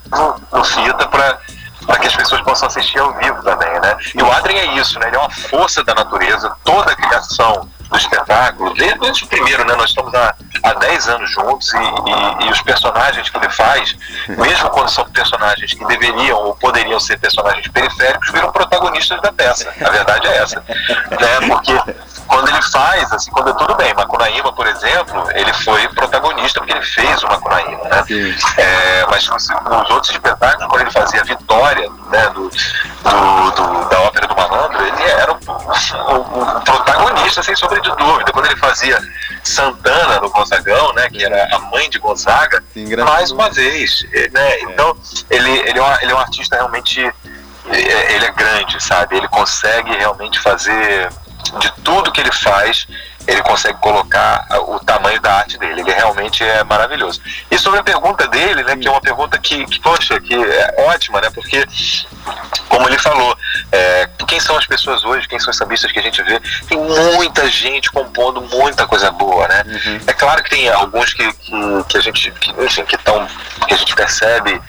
no Fita pra para que as pessoas possam assistir ao vivo também, né? E o Adrien é isso, né? Ele é uma força da natureza, toda a criação do espetáculo, desde, desde o primeiro, né? Nós estamos há, há 10 anos juntos e, e, e, os personagens que ele faz, mesmo quando são personagens que deveriam ou poderiam ser personagens periféricos, viram protagonistas da peça. A verdade é essa. Né? Porque quando ele faz, assim, quando tudo bem, Macunaíma, por exemplo, ele foi protagonista, porque ele fez o Macunaíma, né? É, mas os, os, outros espetáculos, quando ele fazia a Vitória, né, do, do, do da ópera do Malandro, ele era o, o, o, protagonista, sem sombra de dúvida. Quando ele fazia Santana no Gonzagão, né, que era a mãe de Gonzaga, Sim, mais uma vez, né? É. Então, ele, ele, é um, ele é um artista realmente é, ele é grande, sabe? Ele consegue realmente fazer de tudo que ele faz, ele consegue colocar o tamanho da arte dele. Ele realmente é maravilhoso. E sobre a pergunta dele, né, que é uma pergunta que, que poxa, que é ótima, né, porque, como ele falou, é, quem são as pessoas hoje, quem são os sambistas que a gente vê, tem muita gente compondo muita coisa boa, né? Uhum. É claro que tem alguns que, que, que a gente, que, enfim, que estão, que a gente percebe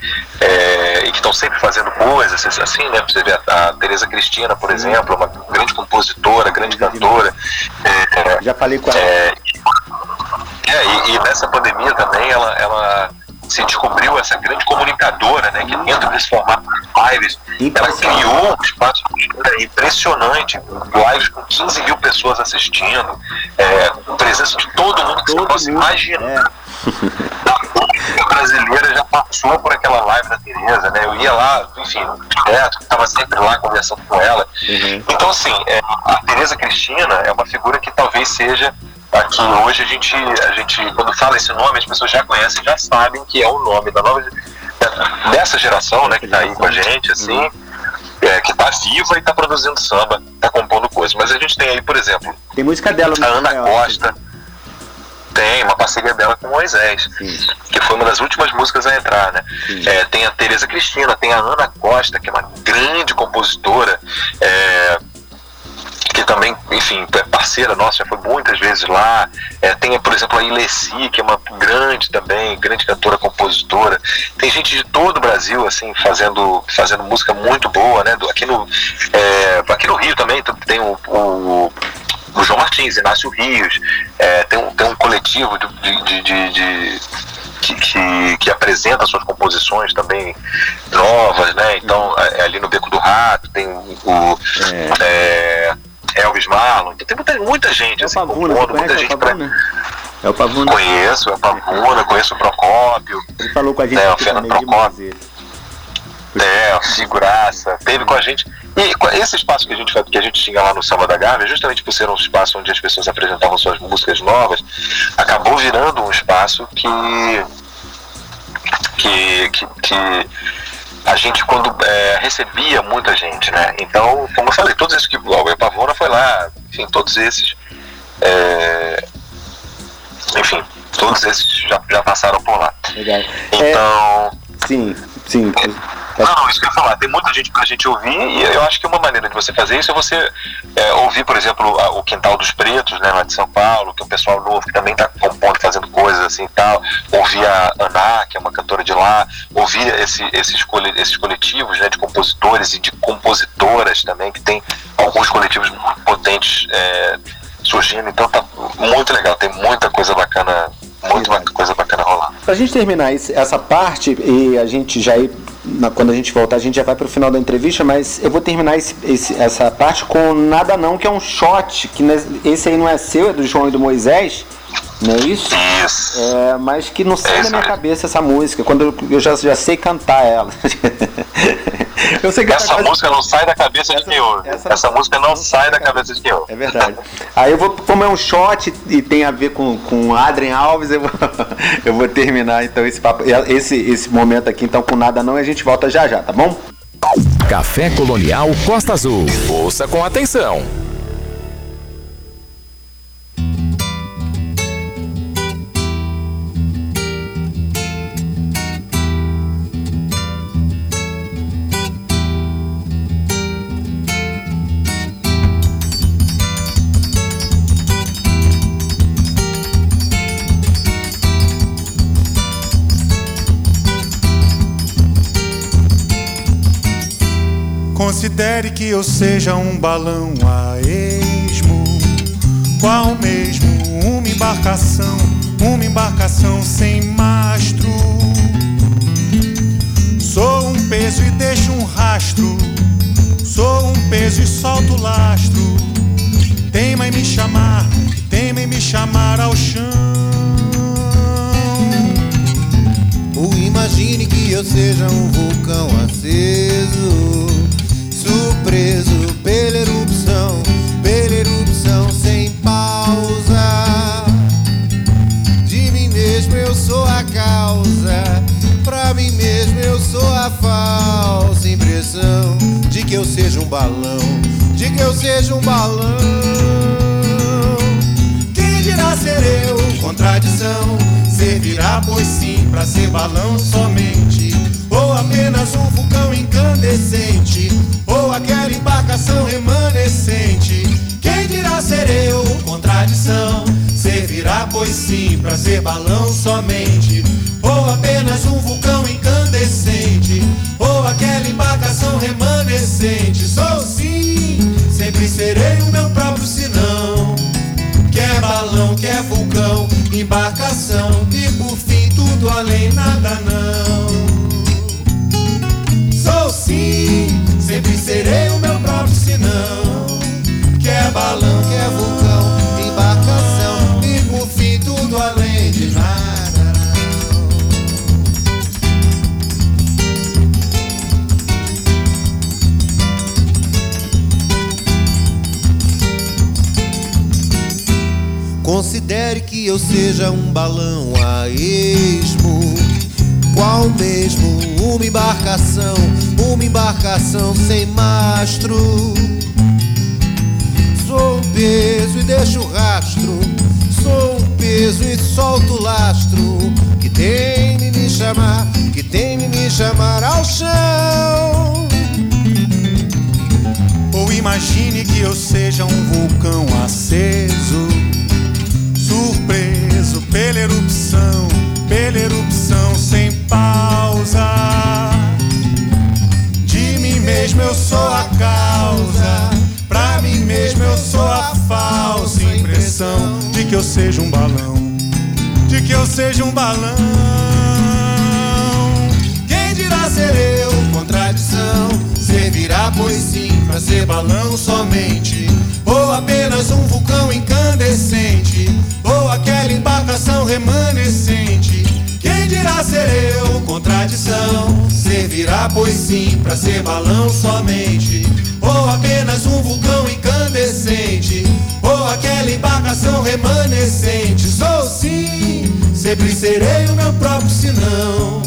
é, e que estão sempre fazendo coisas, assim, né? Você vê a, a Tereza Cristina, por exemplo, uma grande compositora, grande cantora. É, Já falei com ela. É, é, e, e, nessa pandemia também ela, ela se descobriu essa grande comunicadora, né? Que dentro desse formato de lives, ela criou um espaço impressionante, lives com 15 mil pessoas assistindo, é, presença de todo mundo que todo você possa imaginar. É. A brasileira já passou por aquela live da Tereza, né? Eu ia lá, enfim, direto, estava sempre lá conversando com ela. Uhum. Então, assim, é, a Tereza Cristina é uma figura que talvez seja aqui hoje a gente, a gente, quando fala esse nome, as pessoas já conhecem, já sabem que é o nome da nova dessa geração, né, que está aí com a gente, assim, é, que está viva e está produzindo samba, está compondo coisas. Mas a gente tem aí, por exemplo, tem música dela, a Ana Costa. Tem, uma parceria dela com Moisés, Sim. que foi uma das últimas músicas a entrar, né? É, tem a Tereza Cristina, tem a Ana Costa, que é uma grande compositora. É, que também, enfim, é parceira nossa, já foi muitas vezes lá. É, tem, por exemplo, a Ilessi, que é uma grande também, grande cantora, compositora. Tem gente de todo o Brasil, assim, fazendo, fazendo música muito boa, né? Aqui no, é, aqui no Rio também tem o, o o João Martins, Inácio Rios, é, tem, um, tem um coletivo de, de, de, de que, que, que, apresenta suas composições também novas, né? Então, é, ali no Beco do Rato tem o, é. É, Elvis Marlon, então tem muita, muita gente, é assim, Pavuna, compondo, muita gente pra... É o Pavuna. Conheço, é o Pavuna, conheço o Procópio. Ele falou com a gente é, o Fernando Procópio. É, figuraça. Teve com a gente. E esse espaço que a gente que a gente tinha lá no Samba da Gávea, justamente por ser um espaço onde as pessoas apresentavam suas músicas novas, acabou virando um espaço que que, que, que a gente quando é, recebia muita gente, né? Então, como eu falei, todos esses que o Pavona foi lá, enfim, todos esses, é, enfim, todos esses já, já passaram por lá. Legal. Então, é, sim, sim. Não, isso que eu ia falar, tem muita gente pra gente ouvir e eu acho que uma maneira de você fazer isso é você é, ouvir, por exemplo, o Quintal dos Pretos, né, lá de São Paulo, que é um pessoal novo que também tá compondo, fazendo coisas assim e tal, ouvir a Ana, que é uma cantora de lá, ouvir esse, esses, esses coletivos né, de compositores e de compositoras também, que tem alguns coletivos muito potentes é, surgindo, então tá muito legal, tem muita coisa bacana, muita coisa bacana rolar. Pra gente terminar essa parte e a gente já ir quando a gente voltar, a gente já vai para o final da entrevista, mas eu vou terminar esse, esse, essa parte com Nada Não, que é um shot, que esse aí não é seu, é do João e do Moisés, não é isso? Isso. É, mas que não sai da minha cabeça essa música, quando eu, eu já, já sei cantar ela. eu sei que essa quase... música não sai da cabeça essa, de quem ouve. Essa, essa música não, não sai da cabeça de quem ouve. É verdade. Aí eu vou, como é um shot e tem a ver com, com Adrien Alves, eu vou, eu vou terminar então esse papo, esse, esse momento aqui então com nada não e a gente volta já já, tá bom? Café Colonial Costa Azul. Ouça com atenção. Considere que eu seja um balão a esmo, qual mesmo uma embarcação, uma embarcação sem mastro. Sou um peso e deixo um rastro, sou um peso e solto o lastro. Teima em me chamar, teima em me chamar ao chão. Ou imagine que eu seja um vulcão aceso, surpreso pela erupção, pela erupção sem pausa. De mim mesmo eu sou a causa, pra mim mesmo eu sou a falsa impressão de que eu seja um balão, de que eu seja um balão. Quem dirá ser eu? Contradição. Servirá, pois sim, pra ser balão somente. Ou apenas um vulcão incandescente. Embarcação remanescente. Quem dirá ser eu? Contradição. Servirá, pois sim, pra ser balão somente. Ou apenas um vulcão incandescente. Ou aquela embarcação remanescente. Sou sim, sempre serei o meu próprio sinão. Quer balão, quer vulcão, embarcação e por fim tudo além, nada não. Sou sim, sempre serei o meu próprio sinão. Quer balão, quer vulcão, embarcação e por fim tudo além de nada. Considere que eu seja um balão a esmo, qual mesmo? Uma embarcação, uma embarcação sem mastro. Sou um peso e deixo rastro, sou um peso e solto o lastro. Que tem me chamar, que tem me chamar ao chão. Ou imagine que eu seja um vulcão aceso, surpreso pela erupção, que eu seja um balão, de que eu seja um balão. Quem dirá ser eu? Contradição. Servirá, pois sim, pra ser balão somente. Ou apenas um vulcão incandescente. Ou aquela embarcação remanescente. Quem dirá ser eu? Contradição. Servirá, pois sim, pra ser balão somente. Ou apenas um vulcão aquela embarcação remanescente. Sou sim, sempre serei o meu próprio sinão.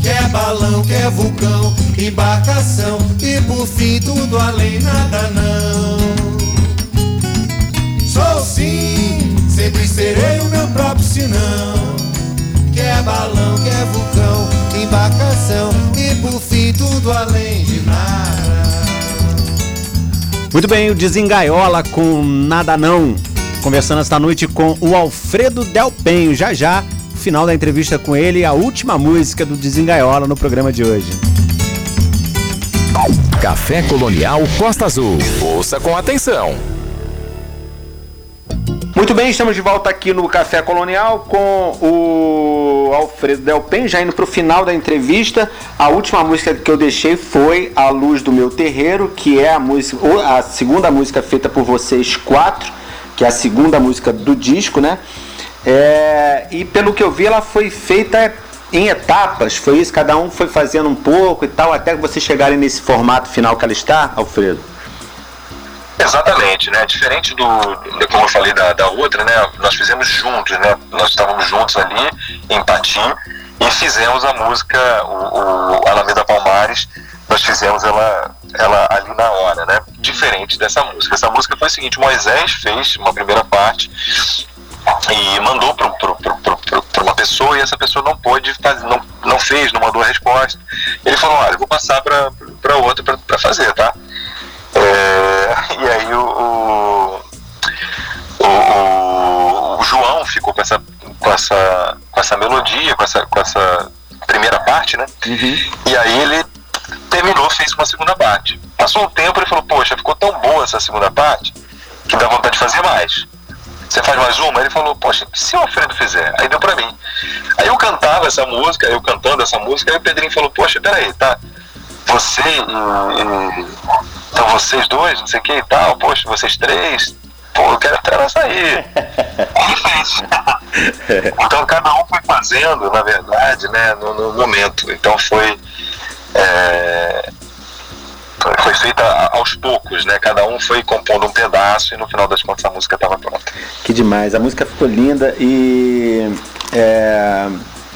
Quer balão, quer vulcão, embarcação e por fim tudo além, nada não. Sou sim, sempre serei o meu próprio sinão. Quer balão, quer vulcão, embarcação e por fim tudo além de nada. Muito bem, o Desengaiola com Nada Não. Conversando esta noite com o Alfredo Del Penho. Já já, final da entrevista com ele, a última música do Desengaiola no programa de hoje. Café Colonial Costa Azul. Ouça com atenção. Muito bem, estamos de volta aqui no Café Colonial com o Alfredo Del Penho, já indo para o final da entrevista. A última música que eu deixei foi A Luz do Meu Terreiro, que é a música, a segunda música feita por vocês quatro, que é a segunda música do disco, né? É, e pelo que eu vi, ela foi feita em etapas, foi isso? Cada um foi fazendo um pouco e tal, até vocês chegarem nesse formato final que ela está, Alfredo? Exatamente, né? Diferente do, do- como eu falei da, da outra, né? Nós fizemos juntos, né? Nós estávamos juntos ali em Patim e fizemos a música, o, o Alameda Palmares, nós fizemos ela, ela ali na hora, né? Diferente dessa música. Essa música foi o seguinte, Moisés fez uma primeira parte e mandou para uma pessoa e essa pessoa não pôde fazer, não, não fez, não mandou a resposta. Ele falou, olha, eu vou passar para outra para fazer, tá? É, e aí o, o, o- o João ficou com essa, com essa, com essa melodia, com essa, com essa primeira parte, né? E aí ele terminou, fez uma segunda parte. Passou um tempo, ele falou, poxa, ficou tão boa essa segunda parte que dá vontade de fazer mais. Você faz mais uma? Ele falou, poxa, se o Alfredo fizer? Aí deu pra mim. Aí eu cantava essa música, eu cantando essa música, aí o Pedrinho falou, poxa, peraí, tá? Você e, e então vocês dois, não sei o que e tal, poxa, vocês três, pô, eu quero até ela sair. Aí fez. então cada um foi fazendo, na verdade, né, no, no momento. Então foi. É, foi feita aos poucos, né? Cada um foi compondo um pedaço e no final das contas a música estava pronta. Que demais, a música ficou linda e é,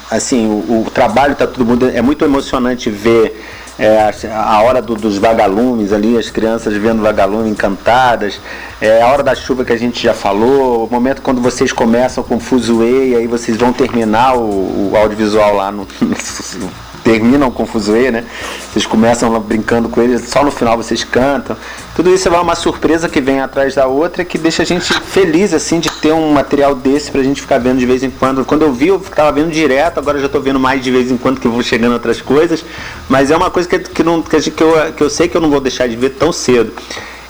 assim o, o trabalho tá todo mundo é muito emocionante ver é, a hora do, dos vagalumes ali, as crianças vendo vagalume encantadas, é, a hora da chuva que a gente já falou, o momento quando vocês começam com Fuzue e aí vocês vão terminar o, o audiovisual lá no, terminam com Fuzue, né? Vocês começam brincando com eles, só no final vocês cantam. Tudo isso é uma surpresa que vem atrás da outra que deixa a gente feliz assim de ter um material desse pra gente ficar vendo de vez em quando. Quando eu vi, eu ficava vendo direto, agora já tô vendo mais de vez em quando que vou chegando outras coisas, mas é uma coisa que, que, não, que, eu, que eu sei que eu não vou deixar de ver tão cedo.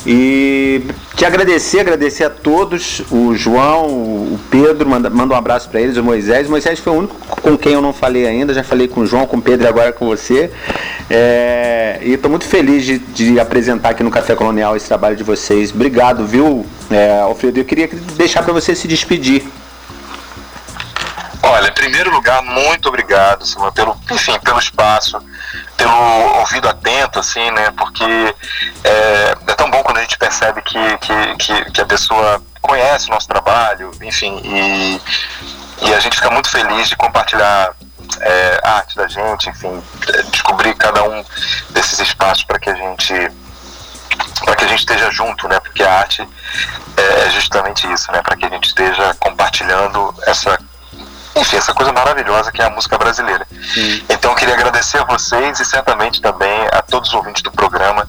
E te agradecer, agradecer a todos, o João, o Pedro, manda, manda um abraço para eles, o Moisés. O Moisés foi o único com quem eu não falei ainda, já falei com o João, com o Pedro e agora com você. É, e estou muito feliz de, de, apresentar aqui no Café Colonial esse trabalho de vocês. Obrigado, viu, é, Alfredo? Eu queria deixar para você se despedir. Olha, em primeiro lugar, muito obrigado, Simão, pelo, enfim, pelo espaço, pelo ouvido atento, assim, né? Porque é, é tão bom quando a gente percebe que, que, que, que, a pessoa conhece o nosso trabalho, enfim, e, e a gente fica muito feliz de compartilhar é, a arte da gente, enfim, descobrir cada um desses espaços para que a gente para que a gente esteja junto, né? Porque a arte é justamente isso, né? Para que a gente esteja compartilhando essa enfim, essa coisa maravilhosa que é a música brasileira. Sim. Então eu queria agradecer a vocês e certamente também a todos os ouvintes do programa,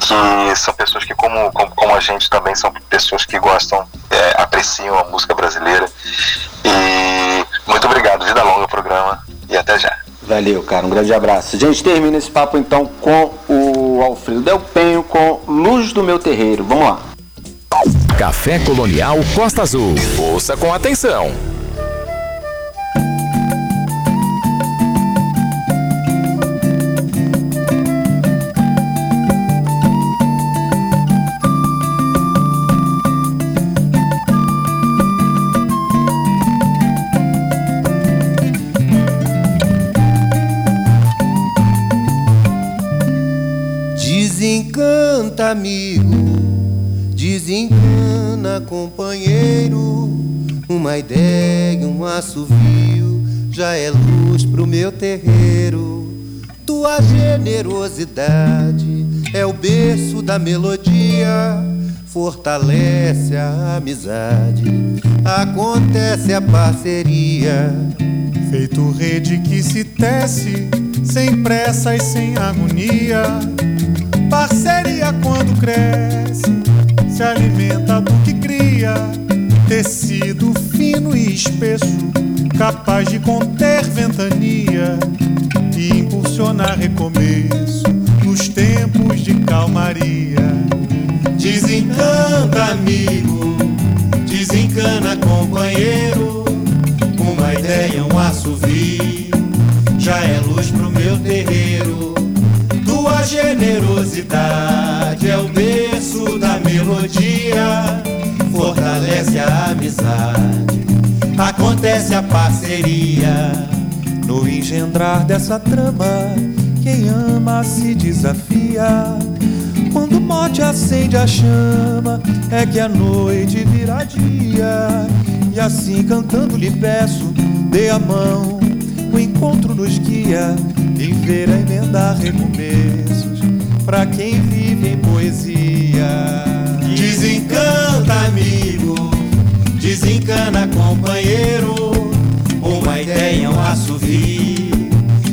que são pessoas que, como, como, como a gente, também são pessoas que gostam, é, apreciam a música brasileira. E muito obrigado, vida longa o programa e até já. Valeu, cara, um grande abraço. Gente, termina esse papo então com o Alfredo Del Penho com Luz do Meu Terreiro. Vamos lá. Café Colonial Costa Azul. Ouça com atenção. Desencanta, amigo, desencana, companheiro. Uma ideia, um assovio, já é luz pro meu terreiro. Tua generosidade é o berço da melodia, fortalece a amizade, acontece a parceria. Feito rede que se tece, sem pressa e sem agonia Parceria quando cresce, se alimenta do que cria. Tecido fino e espesso, capaz de conter ventania e impulsionar recomeço nos tempos de calmaria. Desencanta, amigo, desencana, companheiro. Uma ideia, um assovio, já é luz pro meu terreiro tua generosidade é o berço da melodia, fortalece a amizade, acontece a parceria. No engendrar dessa trama, quem ama se desafia. Quando o mote acende a chama, é que a noite vira dia. E assim cantando lhe peço, dê a mão, o encontro nos guia Viver é emendar recomeços para quem vive em poesia. Desencanta, amigo, desencana, companheiro. Uma ideia, um assovio,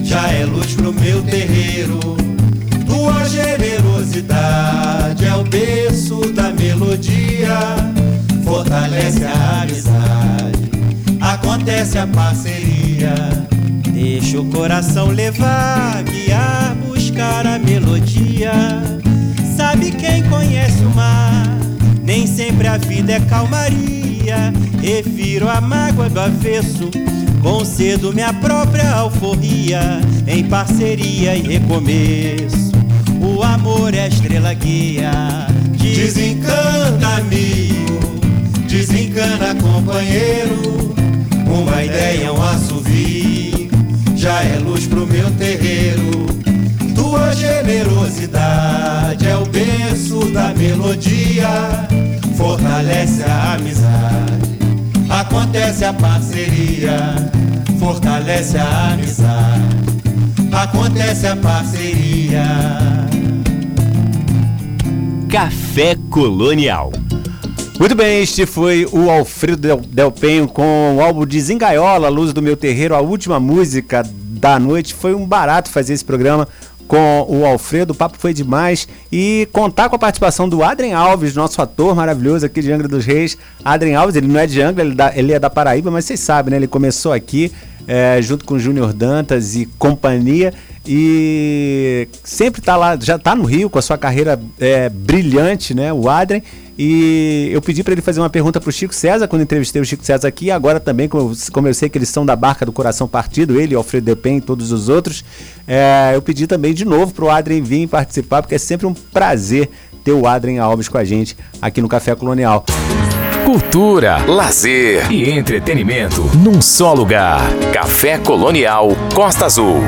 já é luz pro meu terreiro. Tua generosidade é o berço da melodia, fortalece a amizade, acontece a parceria. Deixa o coração levar, guiar, buscar a melodia. sabe quem conhece o mar. Nem sempre a vida é calmaria. Refiro a mágoa do avesso. Concedo minha própria alforria em parceria e recomeço. O amor é a estrela guia. Desencanta amigo, desencana companheiro. Uma ideia, um assovio, já é luz pro meu terreiro. Tua generosidade é o berço da melodia, fortalece a amizade, acontece a parceria, fortalece a amizade, acontece a parceria. Café Colonial. Muito bem, este foi o Alfredo Del, Penho com o álbum Desengaiola, Luz do Meu Terreiro, a última música da noite. Foi um barato fazer esse programa com o Alfredo, o papo foi demais. E contar com a participação do Adrien Alves, nosso ator maravilhoso aqui de Angra dos Reis. Adrien Alves, ele não é de Angra, ele, da, ele é da Paraíba, mas vocês sabem, né? Ele começou aqui é, junto com Júnior Dantas e companhia. E sempre tá lá, já tá no Rio com a sua carreira é, brilhante, né? O Adrien. E eu pedi para ele fazer uma pergunta pro Chico César quando entrevistei o Chico César aqui. Agora também, como, como eu sei que eles são da barca do coração partido, ele, Alfredo Depen e todos os outros, é, eu pedi também de novo pro Adrien vir participar, porque é sempre um prazer ter o Adrien Alves com a gente aqui no Café Colonial. Cultura, lazer e entretenimento num só lugar. Café Colonial Costa Azul.